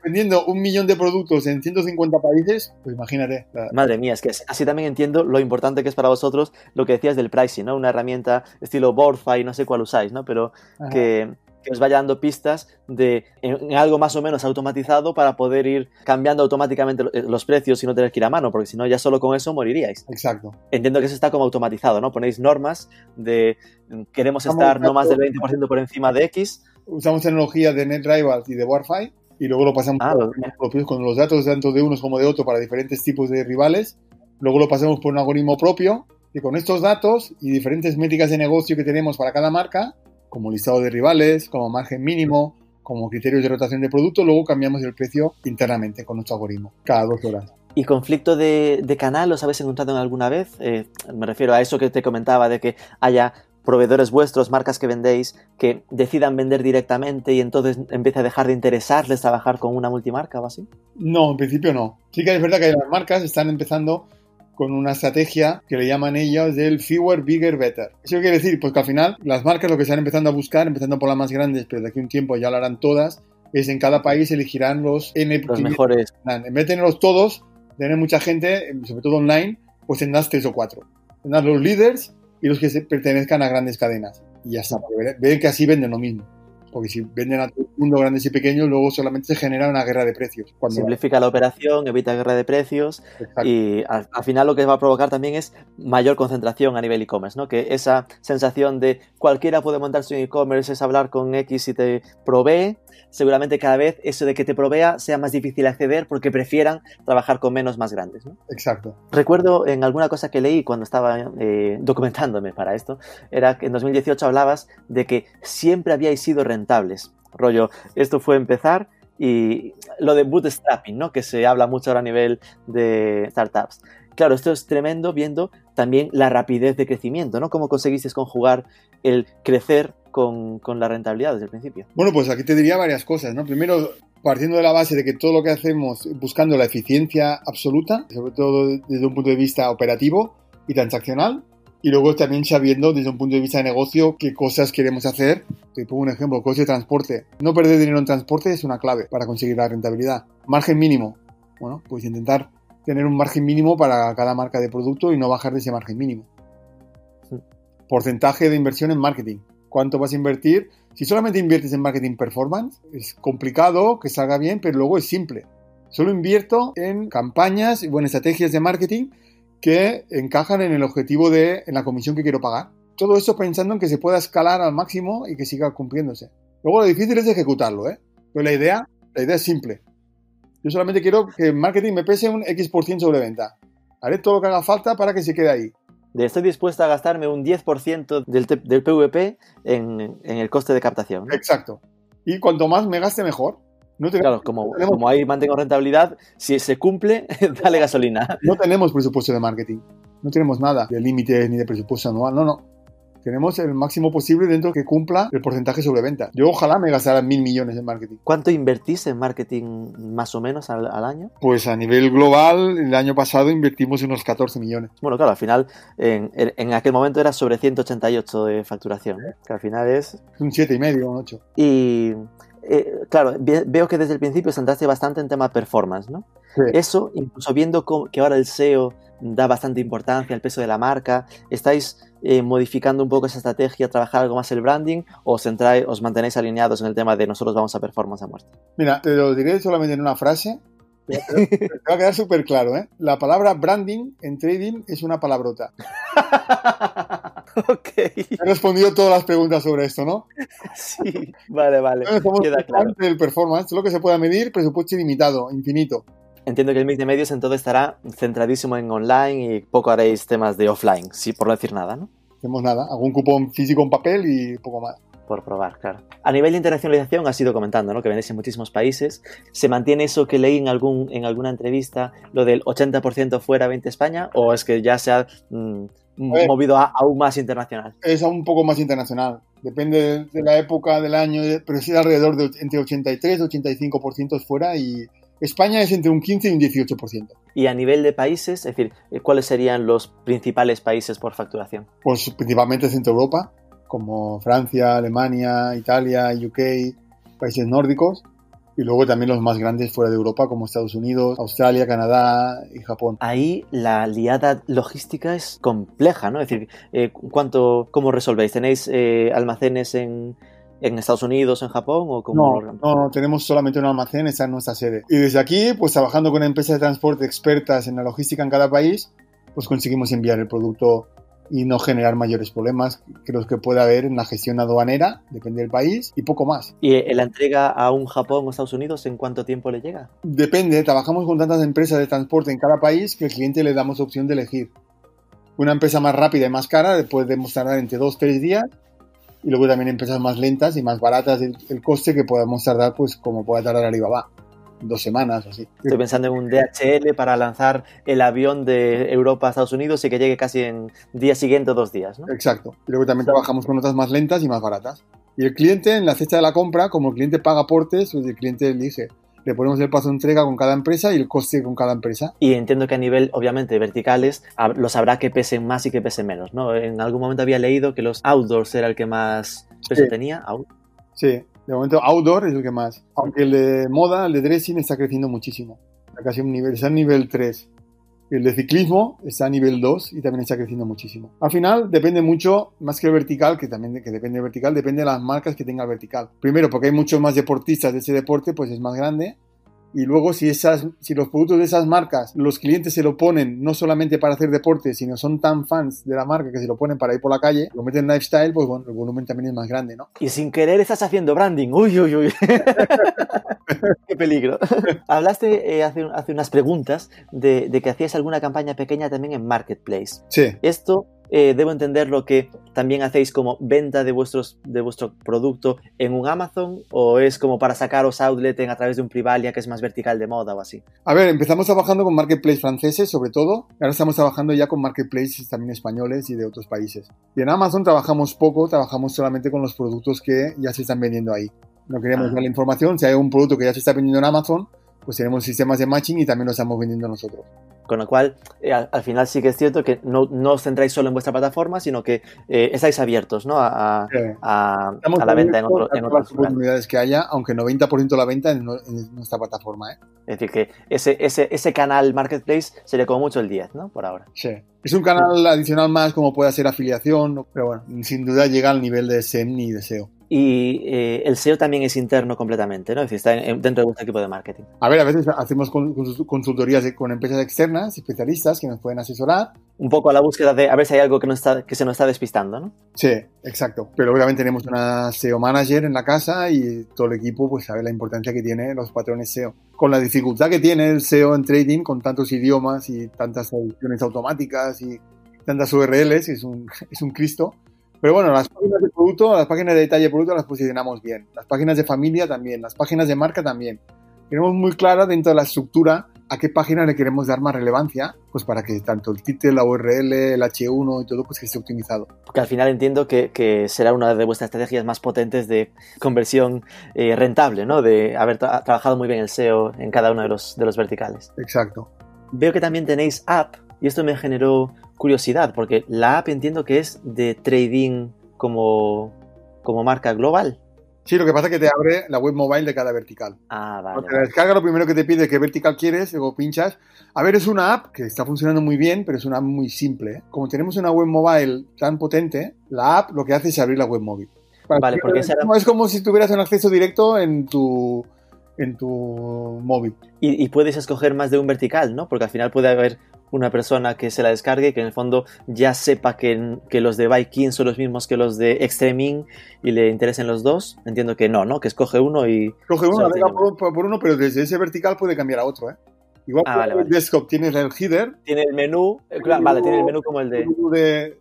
Vendiendo un millón de productos en 150 países, pues imagínate. Madre mía, es que así también entiendo lo importante que es para vosotros lo que decías del pricing, ¿no? Una herramienta estilo Boardfy, no sé cuál usáis, ¿no? Pero que que os vaya dando pistas de en, algo más o menos automatizado para poder ir cambiando automáticamente eh, los precios y no tener que ir a mano, porque si no ya solo con eso moriríais. Exacto. Entiendo que eso está como automatizado, ¿no? Ponéis normas de mm, queremos estar no más del 20% por encima de X. Usamos tecnología de NetRivals y de Warfi y luego lo pasamos ah, propios con los datos tanto de unos como de otros para diferentes tipos de rivales. Luego lo pasamos por un algoritmo propio y con estos datos y diferentes métricas de negocio que tenemos para cada marca, como listado de rivales, como margen mínimo, como criterios de rotación de producto, luego cambiamos el precio internamente con nuestro algoritmo, cada dos horas. ¿Y conflicto de, canal os habéis encontrado en alguna vez? Eh, me refiero a eso que te comentaba, de que haya proveedores vuestros, marcas que vendéis, que decidan vender directamente y entonces empiece a dejar de interesarles trabajar con una multimarca o así? No, en principio no. Sí que es verdad que las marcas están empezando con una estrategia que le llaman ellos del fewer, bigger, better. Eso quiere decir, pues que al final las marcas lo que están empezando a buscar, empezando por las más grandes, pero de aquí a un tiempo ya lo harán todas, es en cada país elegirán los N los mejores. En vez de tenerlos todos, tener mucha gente, sobre todo online, pues tendrás tres o cuatro. Tendrás los líderes y los que se pertenezcan a grandes cadenas. y ya está. Ven que así venden lo mismo. Porque si venden a el mundo grandes y pequeños, luego solamente se genera una guerra de precios. Cuando... Simplifica la operación, evita guerra de precios Exacto. y al, al, final lo que va a provocar también es mayor concentración a nivel e-commerce, ¿no? Que esa sensación de cualquiera puede montar su e-commerce es hablar con X y te provee, seguramente cada vez eso de que te provea sea más difícil acceder porque prefieran trabajar con menos más grandes, ¿no? Exacto. Recuerdo en alguna cosa que leí cuando estaba eh, documentándome para esto, era que en 2018 hablabas de que siempre habíais sido rentables. Rollo, esto fue empezar y lo de bootstrapping, ¿no? Que se habla mucho ahora a nivel de startups. Claro, esto es tremendo viendo también la rapidez de crecimiento, ¿no? ¿Cómo conseguiste conjugar el crecer con, con, la rentabilidad desde el principio? Bueno, pues aquí te diría varias cosas, ¿no? Primero, partiendo de la base de que todo lo que hacemos buscando la eficiencia absoluta, sobre todo desde un punto de vista operativo y transaccional, y luego también sabiendo desde un punto de vista de negocio qué cosas queremos hacer. Te pongo un ejemplo, coste de transporte. No perder dinero en transporte es una clave para conseguir la rentabilidad. Margen mínimo. Bueno, pues intentar tener un margen mínimo para cada marca de producto y no bajar de ese margen mínimo. Porcentaje de inversión en marketing. ¿Cuánto vas a invertir? Si solamente inviertes en marketing performance, es complicado que salga bien, pero luego es simple. Solo invierto en campañas y buenas estrategias de marketing que encajan en el objetivo de en la comisión que quiero pagar. Todo eso pensando en que se pueda escalar al máximo y que siga cumpliéndose. Luego lo difícil es ejecutarlo, ¿eh? Pero la idea, la idea es simple. Yo solamente quiero que el marketing me pese un X% sobre venta. Haré todo lo que haga falta para que se quede ahí. Estoy dispuesto a gastarme un 10% del, del PVP en, en, el coste de captación. Exacto. Y cuanto más me gaste, mejor. No claro, como, tenemos, como ahí mantengo rentabilidad, si se cumple, dale gasolina. No tenemos presupuesto de marketing. No tenemos nada de límites ni de presupuesto anual. No, no tenemos el máximo posible dentro que cumpla el porcentaje sobre venta. Yo ojalá me gastara mil millones en marketing. ¿Cuánto invertís en marketing más o menos al, al, año? Pues a nivel global, el año pasado invertimos unos 14 millones. Bueno, claro, al final, en, en aquel momento era sobre 188 de facturación, ¿eh? que al final es... Un 7,5, un 8. Y... Eh, claro, veo que desde el principio centraste bastante en tema performance, ¿no? Sí. Eso, incluso viendo cómo, que ahora el SEO da bastante importancia al peso de la marca, ¿estáis eh, modificando un poco esa estrategia, trabajar algo más el branding o centráis, os mantenéis alineados en el tema de nosotros vamos a performance a muerte? Mira, te lo diré solamente en una frase. Te va a quedar súper claro, ¿eh? La palabra branding en trading es una palabrota. ok. He respondido todas las preguntas sobre esto, ¿no? Sí, vale, vale. Somos Queda claro. del performance, lo que se pueda medir, presupuesto ilimitado, infinito. Entiendo que el mix de medios entonces estará centradísimo en online y poco haréis temas de offline, sí, por no decir nada, ¿no? Hacemos nada, algún cupón físico en papel y poco más. Por probar, claro. A nivel de internacionalización has ido comentando, ¿no? Que vendéis en muchísimos países. ¿Se mantiene eso que leí en, algún, en alguna entrevista, lo del 80% fuera, 20 España? ¿O es que ya se ha mmm, a movido a, aún más internacional? Es aún un poco más internacional. Depende de, de la época del año, pero es alrededor de entre 83 y 85% fuera y España es entre un 15 y un 18%. Y a nivel de países, es decir, ¿cuáles serían los principales países por facturación? Pues principalmente Centro Europa, como Francia, Alemania, Italia, UK, países nórdicos. Y luego también los más grandes fuera de Europa, como Estados Unidos, Australia, Canadá y Japón. Ahí la liada logística es compleja, ¿no? Es decir, eh, ¿cuánto, ¿cómo resolvéis? ¿Tenéis eh, almacenes en, en Estados Unidos, en Japón o como no, no, no, tenemos solamente un almacén, esa es nuestra sede. Y desde aquí, pues trabajando con empresas de transporte expertas en la logística en cada país, pues conseguimos enviar el producto y no generar mayores problemas que los que pueda haber en la gestión aduanera, depende del país, y poco más. ¿Y la entrega a un Japón o Estados Unidos en cuánto tiempo le llega? Depende, trabajamos con tantas empresas de transporte en cada país que al cliente le damos opción de elegir. Una empresa más rápida y más cara podemos tardar entre 2-3 días y luego también empresas más lentas y más baratas el, el coste que podamos tardar pues como pueda tardar Alibaba dos semanas así. Estoy pensando en un DHL para lanzar el avión de Europa a Estados Unidos y que llegue casi en día siguiente o dos días, ¿no? Exacto. Y luego también trabajamos con otras más lentas y más baratas. Y el cliente, en la fecha de la compra, como el cliente paga aportes, pues el cliente elige. Le ponemos el paso de entrega con cada empresa y el coste con cada empresa. Y entiendo que a nivel, obviamente, verticales, los habrá que pesen más y que pesen menos, ¿no? En algún momento había leído que los outdoors era el que más peso Sí. tenía. Out- Sí, de momento outdoor es el que más. Aunque el de moda, el de dressing está creciendo muchísimo. Está casi un nivel, está en nivel 3. El de ciclismo está a nivel 2 y también está creciendo muchísimo. Al final depende mucho, más que el vertical, que también que depende del vertical, depende de las marcas que tenga el vertical. Primero, porque hay muchos más deportistas de ese deporte, pues es más grande y luego si, esas, si los productos de esas marcas, los clientes se lo ponen no solamente para hacer deporte, sino son tan fans de la marca que se lo ponen para ir por la calle, lo meten en lifestyle, pues bueno, el volumen también es más grande, ¿no? Y sin querer estás haciendo branding. Uy, uy, uy. Qué peligro. Hablaste eh, hace, hace, unas preguntas de, de que hacías alguna campaña pequeña también en Marketplace. Sí. Esto eh, debo entender lo que también hacéis como venta de, vuestros, de vuestro producto en un Amazon o es como para sacaros outlet a través de un Privalia que es más vertical de moda o así? A ver, empezamos trabajando con marketplaces franceses sobre todo, ahora estamos trabajando ya con marketplaces también españoles y de otros países. Y en Amazon trabajamos poco, trabajamos solamente con los productos que ya se están vendiendo ahí. No queremos Ah. dar la información, si hay un producto que ya se está vendiendo en Amazon, pues tenemos sistemas de matching y también lo estamos vendiendo nosotros. Con lo cual, eh, al, al final sí que es cierto que no, no os centráis solo en vuestra plataforma, sino que eh, estáis abiertos ¿no? a, a- Sí. a- la venta en, otro, en las lugares. oportunidades que haya, aunque 90% de la venta en, en nuestra plataforma. ¿eh? Es decir, que ese, ese, ese canal Marketplace sería como mucho el 10, ¿no? Por ahora. Sí. Es un canal adicional más como puede ser afiliación, pero bueno, sin duda llega al nivel de SEM y de SEO. Y eh, el SEO también es interno completamente, ¿no? Es decir, está en- en- dentro de vuestro equipo de marketing. A ver, a veces hacemos con- con- consultorías con empresas externas, especialistas que nos pueden asesorar. Un poco a la búsqueda de a ver si hay algo que, no está, que se nos está despistando, ¿no? Sí, exacto. Pero obviamente tenemos una SEO manager en la casa y todo el equipo pues sabe la importancia que tiene los patrones SEO. Con la dificultad que tiene el SEO en trading, con tantos idiomas y tantas traducciones automáticas y tantas URLs, es un, es un Cristo. Pero bueno, las páginas de producto, las páginas de detalle de producto las posicionamos bien. Las páginas de familia también, las páginas de marca también. Tenemos muy clara dentro de la estructura a qué página le queremos dar más relevancia, pues para que tanto el título, la URL, el H1 y todo, pues que esté optimizado. Porque al final entiendo que, que será una de vuestras estrategias más potentes de conversión eh, rentable, ¿no? De haber tra- trabajado muy bien el SEO en cada uno de los, de los verticales. Exacto. Veo que también tenéis app y esto me generó curiosidad porque la app entiendo que es de trading como, como marca global. Sí, lo que pasa es que te abre la web mobile de cada vertical. Ah, vale. Cuando te la descarga, lo primero que te pide es qué vertical quieres, luego pinchas. A ver, es una app que está funcionando muy bien, pero es una app muy simple. Como tenemos una web mobile tan potente, la app lo que hace es abrir la web móvil. Para Vale, que- porque era- no, Es como si tuvieras un acceso directo en tu, en tu móvil. Y, y puedes escoger más de un vertical, ¿no? Porque al final puede haber una persona que se la descargue y que en el fondo ya sepa que, que los de Viking son los mismos que los de Extreming y le interesen los dos. Entiendo que no, ¿no? Que escoge uno y... Coge uno, navega por, por- uno, pero desde ese vertical puede cambiar a otro. ¿eh? Igual Ah, que vale, el vale. desktop tienes el header, Tiene el menú, eh, claro, vale, tiene el menú como el de... de,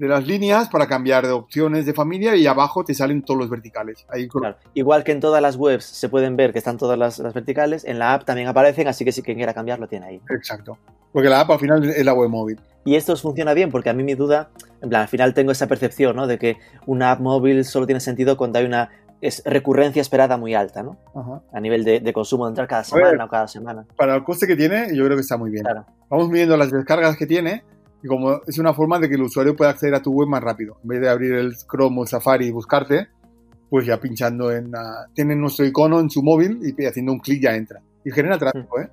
de las líneas para cambiar de opciones de familia y abajo te salen todos los verticales. Ahí Claro. Igual que en todas las webs se pueden ver que están todas las, las verticales, en la app también aparecen, así que si quien quiera cambiarlo tiene ahí. Exacto. Porque la app al final es la web móvil. Y esto os funciona bien porque a mí mi duda, en plan, al final tengo esa percepción, ¿no? De que una app móvil solo tiene sentido cuando hay una es recurrencia esperada muy alta, ¿no? Ajá. A nivel de, de consumo de entrar cada ver. semana o cada semana. Para el coste que tiene, yo creo que está muy bien. Claro. Vamos midiendo las descargas que tiene y como es una forma de que el usuario pueda acceder a tu web más rápido. En vez de abrir el Chrome o Safari y buscarte, pues ya pinchando en... la- tiene nuestro icono en su móvil y haciendo un clic ya entra. Y genera tráfico, ¿eh?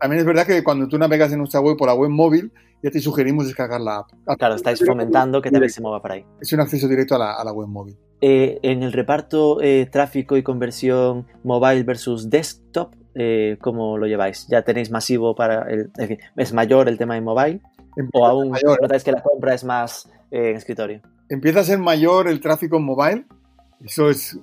También es verdad que cuando tú navegas en nuestra web por la web móvil, ya te sugerimos descargar la app. Claro, estáis fomentando que también se mueva por ahí. Es un acceso directo a la, a la web móvil. Eh, en el reparto eh, tráfico y conversión mobile versus desktop, eh, ¿cómo lo lleváis? ¿Ya tenéis masivo para el... ¿es mayor el tema de mobile? ¿O aún mayor, notáis que la compra es más eh, en escritorio? empieza a ser mayor el tráfico en mobile. Eso es,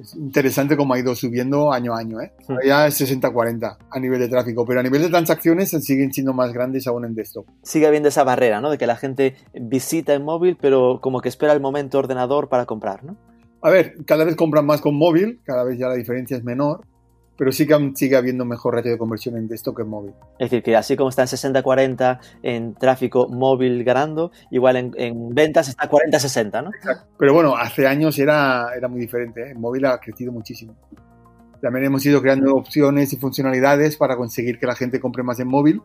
es interesante como ha ido subiendo año a año. ¿eh? Ya es 60-40 a nivel de tráfico, pero a nivel de transacciones siguen siendo más grandes aún en desktop. Sigue habiendo esa barrera, ¿no? De que la gente visita en móvil, pero como que espera el momento ordenador para comprar, ¿no? A ver, cada vez compran más con móvil, cada vez ya la diferencia es menor, pero sí que sigue habiendo mejor ratio de conversión en desktop que en móvil. Es decir, que así como está en 60-40 en tráfico móvil ganando, igual en, en ventas está 40-60, ¿no? Pero bueno, hace años era, era muy diferente, ¿eh? el móvil ha crecido muchísimo. También hemos ido creando opciones y funcionalidades para conseguir que la gente compre más en móvil.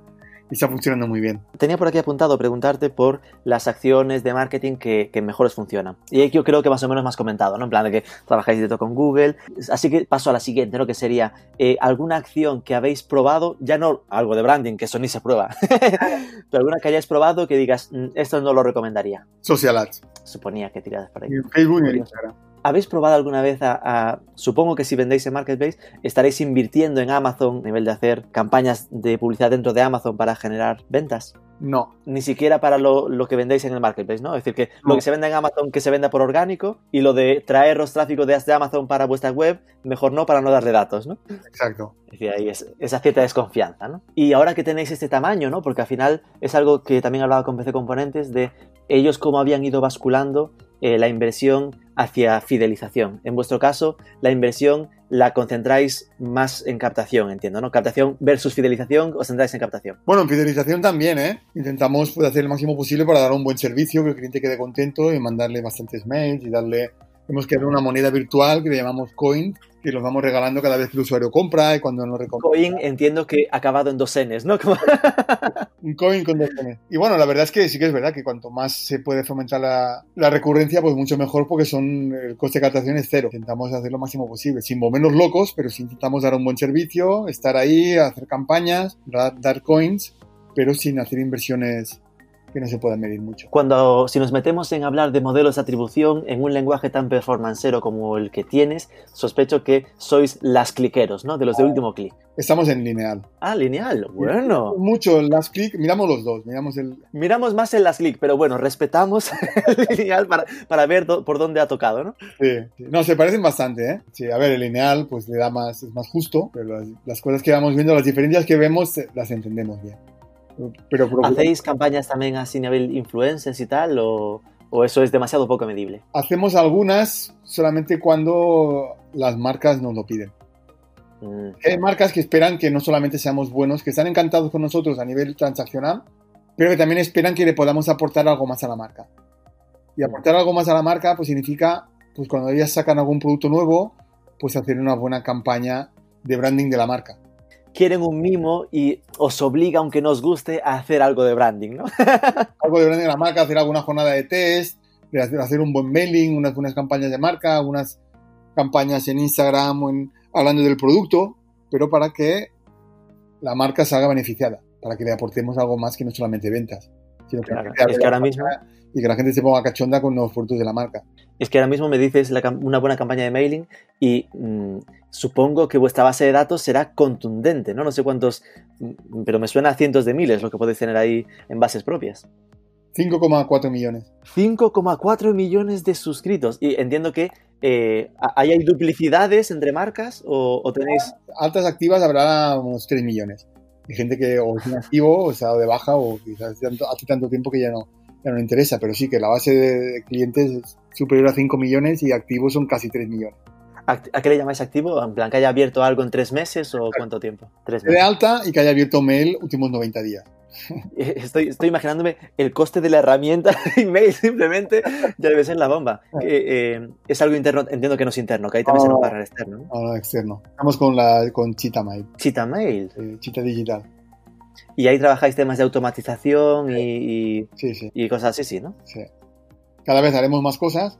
Y está funcionando muy bien. Tenía por aquí apuntado preguntarte por las acciones de marketing que, que mejores funcionan. Y yo creo que más o menos me has comentado, ¿no? En plan de que trabajáis directo con Google. Así que paso a la siguiente, ¿no? Que sería eh, alguna acción que habéis probado, ya no algo de branding, que eso ni se prueba, pero alguna que hayáis probado que digas, "Mm, esto no lo recomendaría. Social Ads. Suponía que tiradas por ahí. Y en Facebook y en Curioso. Instagram. ¿Habéis probado alguna vez a, a- Supongo que si vendéis en Marketplace estaréis invirtiendo en Amazon a nivel de hacer campañas de publicidad dentro de Amazon para generar ventas? No, Ni siquiera para lo, lo que vendéis en el Marketplace, ¿no? Es decir, que lo que se venda en Amazon que se venda por orgánico y lo de traeros tráfico desde Amazon para vuestra web, mejor no para no darle datos, ¿no? exacto. Es decir, ahí es esa cierta desconfianza, ¿no? Y ahora que tenéis este tamaño, ¿no? Porque al final es algo que también hablaba con PC Componentes de ellos cómo habían ido basculando eh, la inversión hacia fidelización. En vuestro caso, la inversión la concentráis más en captación, entiendo, ¿no? Captación versus fidelización, os centráis en captación. Bueno, en fidelización también, ¿eh? Intentamos pues, hacer el máximo posible para dar un buen servicio, que el cliente quede contento y mandarle bastantes mails y darle... Hemos creado una moneda virtual que le llamamos Coin, que los vamos regalando cada vez que el usuario compra y cuando nos recompra. Coin entiendo que acabado en dos Ns, ¿no? Como- Un coin con dos N. Y bueno, la verdad es que sí que es verdad que cuanto más se puede fomentar la, la recurrencia, pues mucho mejor porque son el coste de captación es cero. Intentamos hacer lo máximo posible, sin volvernos locos, pero sí intentamos dar un buen servicio, estar ahí, hacer campañas, da- dar coins, pero sin hacer inversiones que no se puedan medir mucho. Cuando, si nos metemos en hablar de modelos de atribución en un lenguaje tan performancero como el que tienes, sospecho que sois las cliqueros, ¿no? De los de último clic. Estamos en lineal. Ah, lineal. Bueno. Mucho el last click, miramos los dos, miramos el... Miramos más en las clic, pero bueno, respetamos el lineal para, para ver do- por dónde ha tocado, ¿no? Sí, sí. No, se parecen bastante, ¿eh? Sí, a ver, el lineal pues le da más, es más justo, pero las, las cosas que vamos viendo, las diferencias que vemos, eh, las entendemos bien. Pero ¿Hacéis campañas también así a nivel influencers y tal? O, o eso es demasiado poco medible? hacemos algunas solamente cuando las marcas nos lo piden. Mm, Hay marcas que esperan que no solamente seamos buenos, que están encantados con nosotros a nivel transaccional, pero que también esperan que le podamos aportar algo más a la marca. Y aportar algo más a la marca pues significa, pues cuando ellas sacan algún producto nuevo, pues hacer una buena campaña de branding de la marca. Quieren un mimo y os obliga, aunque no os guste, a hacer algo de branding, ¿no? algo de branding de la marca, hacer alguna jornada de test, hacer, un buen mailing, unas campañas de marca, unas campañas en Instagram o en- hablando del producto, pero para que la marca salga beneficiada, para que le aportemos algo más que no solamente ventas, sino Claro, es que ahora mismo- y que la gente se ponga cachonda con los productos de la marca. Es que ahora mismo me dices la una buena campaña de mailing y mm, supongo que vuestra base de datos será contundente, ¿no? No sé cuántos, mm, pero me suena a cientos de miles lo que podéis tener ahí en bases propias. 5,4 millones. 5,4 millones de suscritos. Y entiendo que eh, ¿ahí hay duplicidades entre marcas o, o tenéis... Altas activas habrá unos 3 millones. Hay gente que o es inactivo o se ha dado de baja o quizás tanto- hace tanto tiempo que ya no, ya no le interesa, pero sí que la base de clientes es superior a 5 millones y activos son casi 3 millones. ¿A, qué le llamáis activo? ¿En plan que haya abierto algo en tres meses o cuánto tiempo? Tres de meses. alta y que haya abierto mail últimos 90 días. Estoy, estoy imaginándome el coste de la herramienta de email simplemente ya debe ser la bomba. Eh, es algo interno, entiendo que no es interno, que ahí también será un Oh. partner externo. ¿no? No, no, externo. Estamos con la con Chita Mail, Chita Mail. eh, Chita Digital. Y ahí trabajáis temas de automatización y, y- Sí, sí, y cosas así, sí, ¿no? sí. Cada vez haremos más cosas.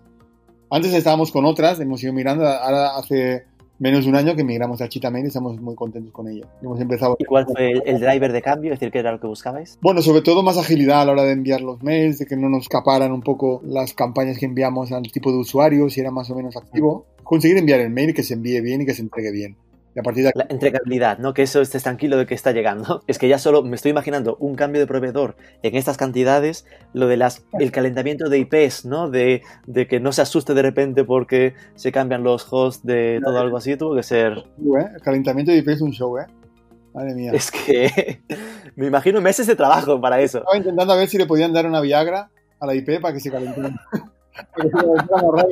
Antes estábamos con otras, hemos ido mirando. Ahora hace menos de un año que migramos a Chita Mail y estamos muy contentos con ello. Hemos empezado. ¿Y cuál fue el, el driver de cambio? Es decir, ¿qué era lo que buscabais? Bueno, sobre todo más agilidad a la hora de enviar los mails, de que no nos escaparan un poco las campañas que enviamos al tipo de usuario, si era más o menos activo. Conseguir enviar el mail que se envíe bien y que se entregue bien. Y a partir de aquí, La entregabilidad, ¿no? Que eso estés tranquilo de que está llegando. Es que ya solo me estoy imaginando un cambio de proveedor en estas cantidades, lo de las el calentamiento de IPs, ¿no? De, de que no se asuste de repente porque se cambian los hosts de todo algo así, tuvo que ser. ¿eh? el calentamiento de IP es un show, ¿eh? Madre mía. Es que me imagino meses de trabajo para eso. Estaba intentando a ver si le podían dar una Viagra a la IP para que se calentara.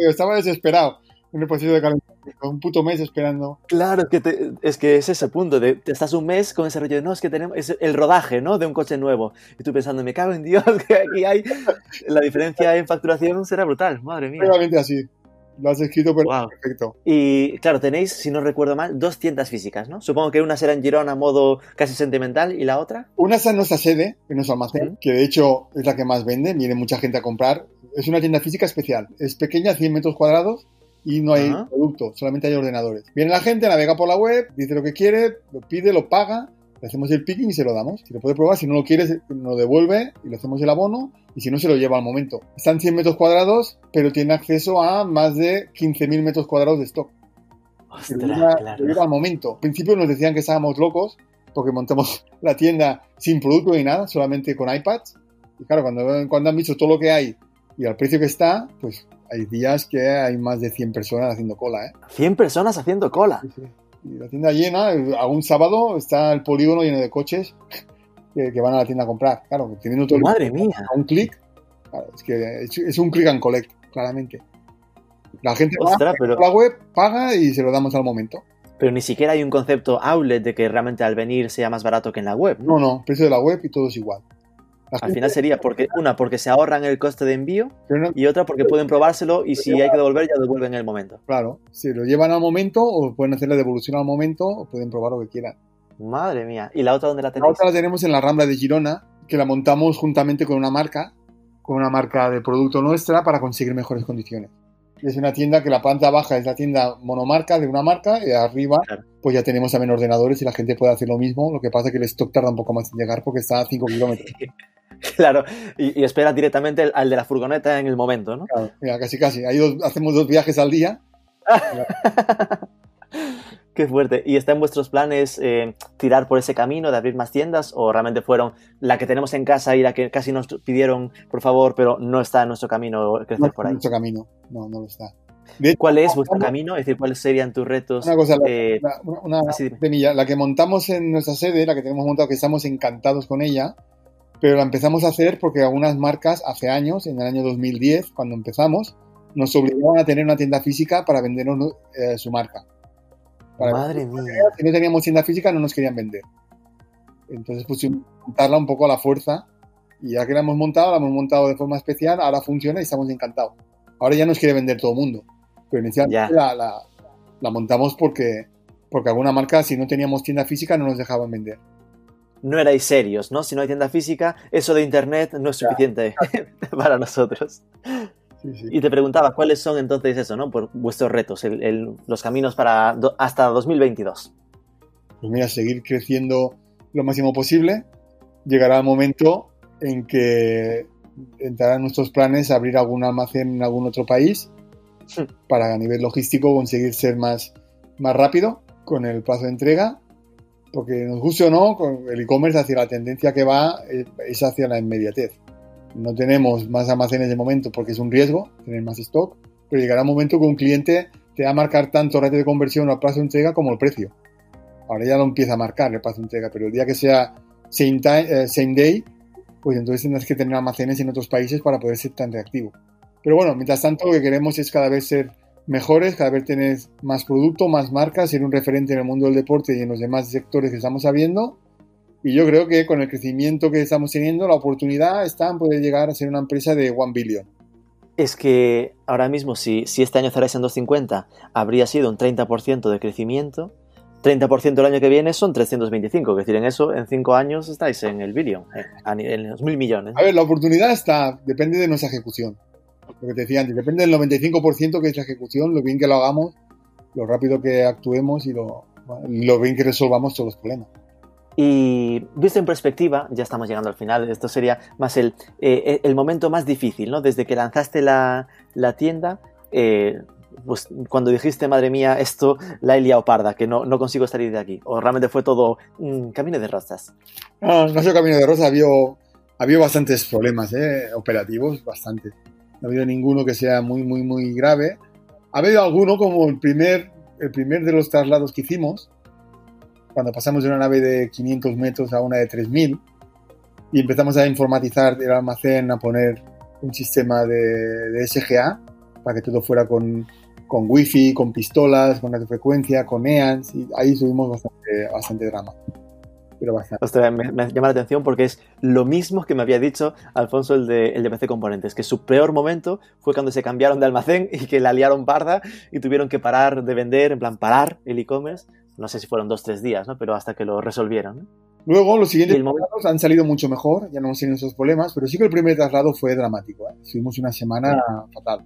Estaba desesperado el proceso de calentamiento. Un puto mes esperando. Claro, que, te- es que es ese punto de te estás un mes con ese rollo de no, es que tenemos es el rodaje, ¿no? De un coche nuevo. Y tú pensando, me cago en Dios, que aquí hay la diferencia en facturación será brutal, madre mía. Realmente así. Lo has escrito pero Wow. perfecto. Y claro, tenéis, si no recuerdo mal, dos tiendas físicas, ¿no? Supongo que una será en Girona a modo casi sentimental y la otra. Una está en nuestra sede, en nuestro almacén, que de hecho es la que más vende, viene mucha gente a comprar. Es una tienda física especial. Es pequeña, 100 metros cuadrados, y no hay Ajá. producto, solamente hay ordenadores. Viene la gente, navega por la web, dice lo que quiere, lo pide, lo paga, le hacemos el picking y se lo damos. Si lo puede probar, si no lo quiere, se- nos lo devuelve y le hacemos el abono, y si no, se lo lleva al momento. Están 100 metros cuadrados, pero tiene acceso a más de 15.000 metros cuadrados de stock. Lo Ostras, lleva, claro. lo lleva al momento. Al principio nos decían que estábamos locos porque montamos la tienda sin producto ni nada, solamente con iPads. Y claro, cuando, cuando han visto todo lo que hay y al precio que está, pues hay días que hay más de 100 personas haciendo cola, ¿eh? 100 personas haciendo cola. Y la tienda llena, a un sábado está el polígono lleno de coches que, que van a la tienda a comprar. Claro, teniendo todo el- Madre mía. a un clic, claro, es que es, un click and collect, claramente. La gente va Ostras, pero- a la web, paga y se lo damos al momento. Pero ni siquiera hay un concepto outlet de que realmente al venir sea más barato que en la web. ¿no? No, no, precio de la web y todo es igual. La Al final sería porque, una, porque se ahorran el coste de envío y otra porque pueden probárselo y si hay que devolver, ya devuelven en el momento. claro, se lo llevan al momento o pueden hacer la devolución al momento o pueden probar lo que quieran. Madre mía. ¿Y la otra dónde la La tenéis? otra la tenemos en la Rambla de Girona, que la montamos juntamente con una marca, con una marca de producto nuestra para conseguir mejores condiciones. Es una tienda que la planta baja es la tienda monomarca de una marca y arriba Claro. pues ya tenemos también ordenadores y la gente puede hacer lo mismo. Lo que pasa es que el stock tarda un poco más en llegar porque está a 5 kilómetros. Claro, y, y espera directamente al, al de la furgoneta en el momento, ¿no? Claro, mira, casi casi. Ahí dos- hacemos dos viajes al día. Qué fuerte. ¿Y está en vuestros planes eh, tirar por ese camino de abrir más tiendas o realmente fueron la que tenemos en casa y la que casi nos pidieron, por favor, pero no está en nuestro camino crecer No por es ahí? nuestro camino. No, no lo está. Hecho, ¿Cuál es vuestro camino? Es decir, ¿cuáles serían tus retos? Una cosa, eh, la- una, una así. La que montamos en nuestra sede, la que tenemos montado, que estamos encantados con ella, pero la empezamos a hacer porque algunas marcas hace años, en el año 2010, cuando empezamos, nos obligaban a tener una tienda física para vendernos eh, su marca. Para- Madre mía. Si no teníamos tienda física, no nos querían vender. Entonces pusimos a montarla un poco a la fuerza y ya que la hemos montado, la hemos montado de forma especial, ahora funciona y estamos encantados. Ahora ya nos quiere vender todo el mundo, pero inicialmente la, la- la montamos porque, porque alguna marca, si no teníamos tienda física, no nos dejaban vender. No erais serios, ¿no? Si no hay tienda física, eso de internet no es suficiente para nosotros. Sí, sí. Y te preguntaba, ¿cuáles son entonces eso, ¿no? Por vuestros retos, el- el- los caminos para do- hasta 2022. Pues mira, seguir creciendo lo máximo posible. Llegará el momento en que entrará en nuestros planes abrir algún almacén en algún otro país Sí. para a nivel logístico conseguir ser más, más rápido con el plazo de entrega. Porque nos guste o no, el e-commerce hacia la tendencia que va eh, es hacia la inmediatez. No tenemos más almacenes de momento porque es un riesgo tener más stock, pero llegará un momento que un cliente te va a marcar tanto ratio de conversión o plazo de entrega como el precio. Ahora ya lo empieza a marcar el plazo de entrega, pero el día que sea same, eh, same day, pues entonces tendrás que tener almacenes en otros países para poder ser tan reactivo. Pero bueno, mientras tanto lo que queremos es cada vez ser mejores, cada vez tener más producto, más marcas, ser un referente en el mundo del deporte y en los demás sectores que estamos abriendo. Y yo creo que con el crecimiento que estamos teniendo, la oportunidad está en poder llegar a ser una empresa de 1 billion. Es que ahora mismo, si, si este año cerráis en 250, habría sido un 30% de crecimiento. 30% el año que viene son 325, es decir, en eso, en 5 años estáis en el billion, eh, a ni- en los mil millones. A ver, la oportunidad está, depende de nuestra ejecución. Lo que te decía antes, depende del 95% que es la ejecución, lo bien que lo hagamos, lo rápido que actuemos y lo, lo bien que resolvamos todos los problemas. Y visto en perspectiva, ya estamos llegando al final, esto sería más el, eh, el momento más difícil, ¿no? Desde que lanzaste la, la tienda, eh, pues cuando dijiste, madre mía, esto la he liado parda, que no, no consigo salir de aquí. O realmente fue todo camino de rosas. No, no ha sido camino de rosa, ha habido, ha habido bastantes problemas ¿eh? operativos, bastantes. No ha habido ninguno que sea muy, muy, muy grave. Ha habido alguno como el primer, el primer de los traslados que hicimos, cuando pasamos de una nave de 500 metros a una de 3000 y empezamos a informatizar el almacén, a poner un sistema de, de SGA para que todo fuera con, con wifi, con pistolas, con radiofrecuencia, con EANS y ahí tuvimos bastante, bastante drama. Pero bastante. Ostras, me, me llama la atención porque es lo mismo que me había dicho Alfonso, el de, el de PC Componentes, que su peor momento fue cuando se cambiaron de almacén y que la liaron parda y tuvieron que parar de vender, en plan parar el e-commerce. No sé si fueron dos, tres días, ¿no? Pero hasta que lo resolvieron. ¿no? Luego, los siguientes traslados han salido mucho mejor, ya no hemos tenido esos problemas, pero sí que el primer traslado fue dramático. ¿eh? Estuvimos una semana fatal,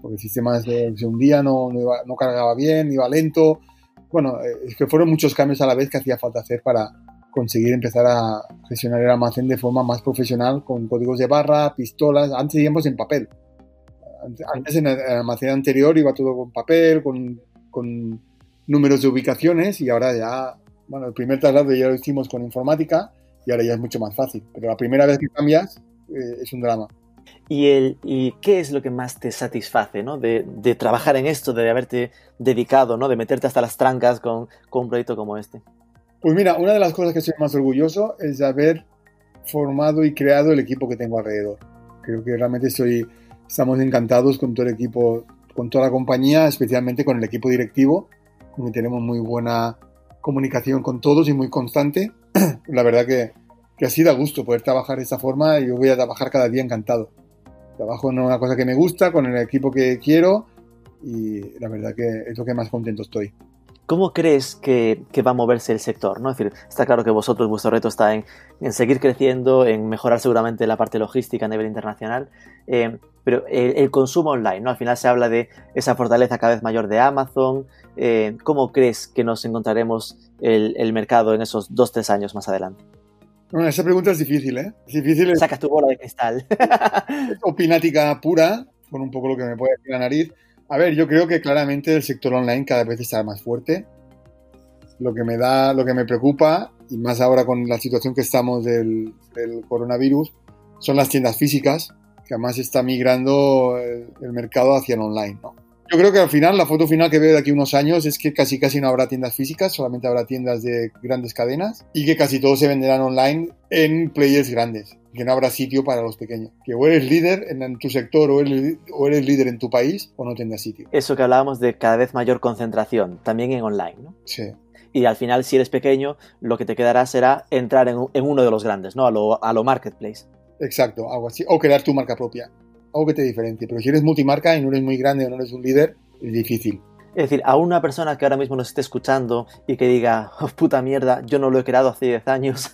porque el sistema se, se hundía, no, no, iba- no cargaba bien, iba lento. Bueno, eh, es que fueron muchos cambios a la vez que hacía falta hacer para conseguir empezar a gestionar el almacén de forma más profesional, con códigos de barra, pistolas. Antes íbamos en papel. Antes- en el el almacén anterior iba todo con papel, con, con números de ubicaciones y ahora ya, bueno, el primer traslado ya lo hicimos con informática y ahora ya es mucho más fácil. Pero la primera vez que cambias eh, es un drama. ¿Y, el, ¿Y qué es lo que más te satisface, ¿no? De, de trabajar en esto, de haberte dedicado, ¿no? De meterte hasta las trancas con, con un proyecto como este. Pues mira, una de las cosas que estoy más orgulloso es de haber formado y creado el equipo que tengo alrededor. Creo que realmente estoy, estamos encantados con todo el equipo, con toda la compañía, especialmente con el equipo directivo, con tenemos muy buena comunicación con todos y muy constante. La verdad que, que así da gusto poder trabajar de esta forma y yo voy a trabajar cada día encantado. Trabajo en una cosa que me gusta, con el equipo que quiero y la verdad que es lo que más contento estoy. ¿Cómo crees que, que, va a moverse el sector? ¿no? Es decir, está claro que vosotros, vuestro reto está en, en seguir creciendo, en mejorar seguramente la parte logística a nivel internacional, eh, pero el, el, consumo online, ¿no? Al final se habla de esa fortaleza cada vez mayor de Amazon. Eh, ¿Cómo crees que nos encontraremos el, el mercado en esos dos, tres años más adelante? Bueno, esa pregunta es difícil, ¿eh? Es difícil. Sacas tu bola de cristal. opinática pura, con un poco lo que me puede decir la nariz. A ver, yo creo que claramente el sector online cada vez está más fuerte. Lo que me da, lo que me preocupa, y más ahora con la situación que estamos del, del coronavirus, son las tiendas físicas, que además está migrando el, el mercado hacia el online, ¿no? Yo creo que al final, la foto final que veo de aquí unos años es que casi casi no habrá tiendas físicas, solamente habrá tiendas de grandes cadenas y que casi todos se venderán online en players grandes, que no habrá sitio para los pequeños. Que o eres líder en, tu sector o eres, o eres, líder en tu país o no tendrás sitio. Eso que hablábamos de cada vez mayor concentración, también en online, ¿no? Sí. Y al final, si eres pequeño, lo que te quedará será entrar en, en uno de los grandes, ¿no? A lo, a lo marketplace. Exacto, algo así. O crear tu marca propia algo que te diferencie. Pero si eres multimarca y no eres muy grande o no eres un líder, es difícil. Es decir, a una persona que ahora mismo nos esté escuchando y que diga, oh, puta mierda, yo no lo he creado hace 10 años,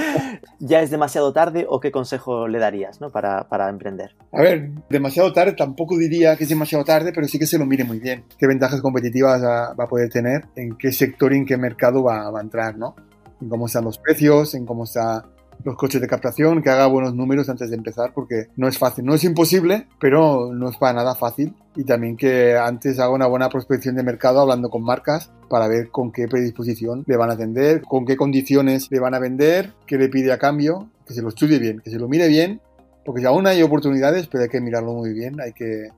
¿ya es demasiado tarde o qué consejo le darías ¿no? para, para, emprender? A ver, demasiado tarde tampoco diría que es demasiado tarde, pero sí que se lo mire muy bien. ¿Qué ventajas competitivas va, a poder tener? ¿En qué sector y en qué mercado va, va a entrar? ¿no? En cómo están los precios, en cómo está los coches de captación, que haga buenos números antes de empezar, porque no es fácil. No es imposible, pero no es para nada fácil. Y también que antes haga una buena prospección de mercado hablando con marcas para ver con qué predisposición le van a atender, con qué condiciones le van a vender, qué le pide a cambio, que se lo estudie bien, que se lo mire bien, porque aún hay oportunidades, pero hay que mirarlo muy bien, hay que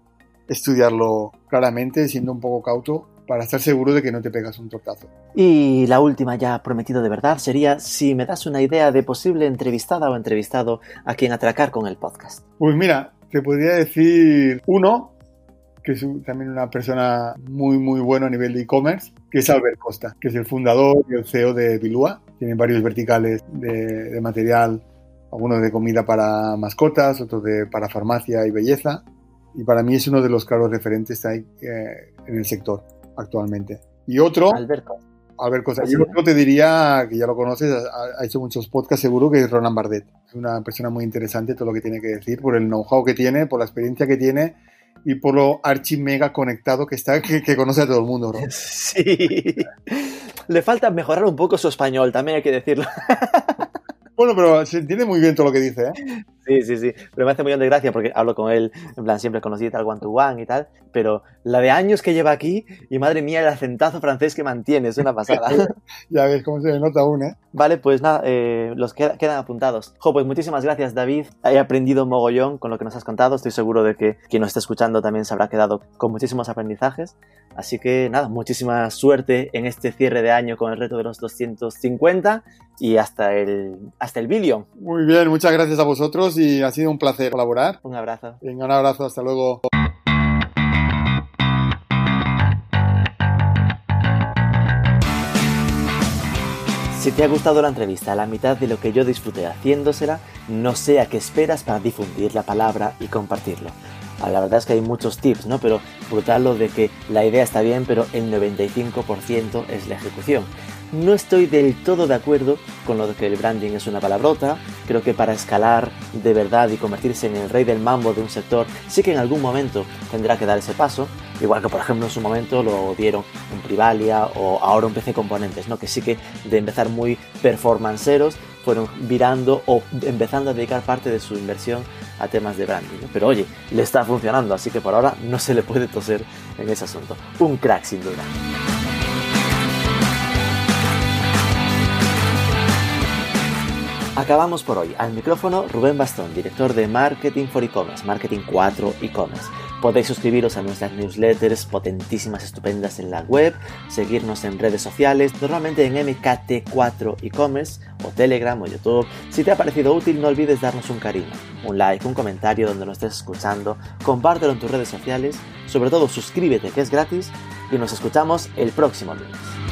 estudiarlo claramente, siendo un poco cauto para estar seguro de que no te pegas un tortazo. Y la última ya prometido de verdad sería si me das una idea de posible entrevistada o entrevistado a quien atracar con el podcast. Pues mira, te podría decir uno, que es también una persona muy muy bueno a nivel de e-commerce, que es Albert Costa, que es el fundador y el CEO de Bilua. Tiene varios verticales de, de material, algunos de comida para mascotas, otros de para farmacia y belleza. Y para mí es uno de los claros referentes ahí, eh, en el sector actualmente. Y otro, Alberto. Albert Costa. Y otro te diría, que ya lo conoces, ha, ha, hecho muchos podcasts seguro, que es Ronan Bardet. Es una persona muy interesante todo lo que tiene que decir, por el know-how que tiene, por la experiencia que tiene y por lo archi mega conectado que está, que, que conoce a todo el mundo, ¿no? Sí. Le falta mejorar un poco su español, también hay que decirlo. Bueno, pero se entiende muy bien todo lo que dice, ¿eh? Sí, sí, sí. Pero me hace muy de gracia porque hablo con él, en plan, siempre conocí tal one to one y tal. Pero la de años que lleva aquí, y madre mía, el acentazo francés que mantiene, es una pasada. ya ves cómo se nota aún, ¿eh? Vale, pues nada, eh, los queda, quedan apuntados. Jo, pues muchísimas gracias, David. He aprendido mogollón con lo que nos has contado. Estoy seguro de que quien nos está escuchando también se habrá quedado con muchísimos aprendizajes. Así que nada, muchísima suerte en este cierre de año con el reto de los 250 y hasta el, hasta el billion. Muy bien, muchas gracias a vosotros y ha sido un placer colaborar. Un abrazo. Venga, un abrazo, hasta luego. Si te ha gustado la entrevista, la mitad de lo que yo disfruté haciéndosela, no sé a qué esperas para difundir la palabra y compartirlo. Ah, la verdad es que hay muchos tips, ¿no? Pero brutal lo de que la idea está bien, pero el 95% es la ejecución. No estoy del todo de acuerdo con lo de que el branding es una palabrota. Creo que para escalar de verdad y convertirse en el rey del mambo de un sector, sí que en algún momento tendrá que dar ese paso. Igual que por ejemplo en su momento lo dieron en Privalia o ahora un PC Componentes, ¿no? Que sí que de empezar muy performanceros fueron virando o empezando a dedicar parte de su inversión a temas de branding. Pero oye, le está funcionando, así que por ahora no se le puede toser en ese asunto. Un crack sin duda. Acabamos por hoy. Al micrófono Rubén Bastón, director de Marketing for E-Commerce, Marketing 4 E-Commerce. Podéis suscribiros a nuestras newsletters potentísimas, estupendas en la web, seguirnos en redes sociales, normalmente en MKT4 E-Commerce o Telegram o YouTube. Si te ha parecido útil, no olvides darnos un cariño, un like, un comentario donde nos estés escuchando, compártelo en tus redes sociales, sobre todo suscríbete que es gratis y nos escuchamos el próximo lunes.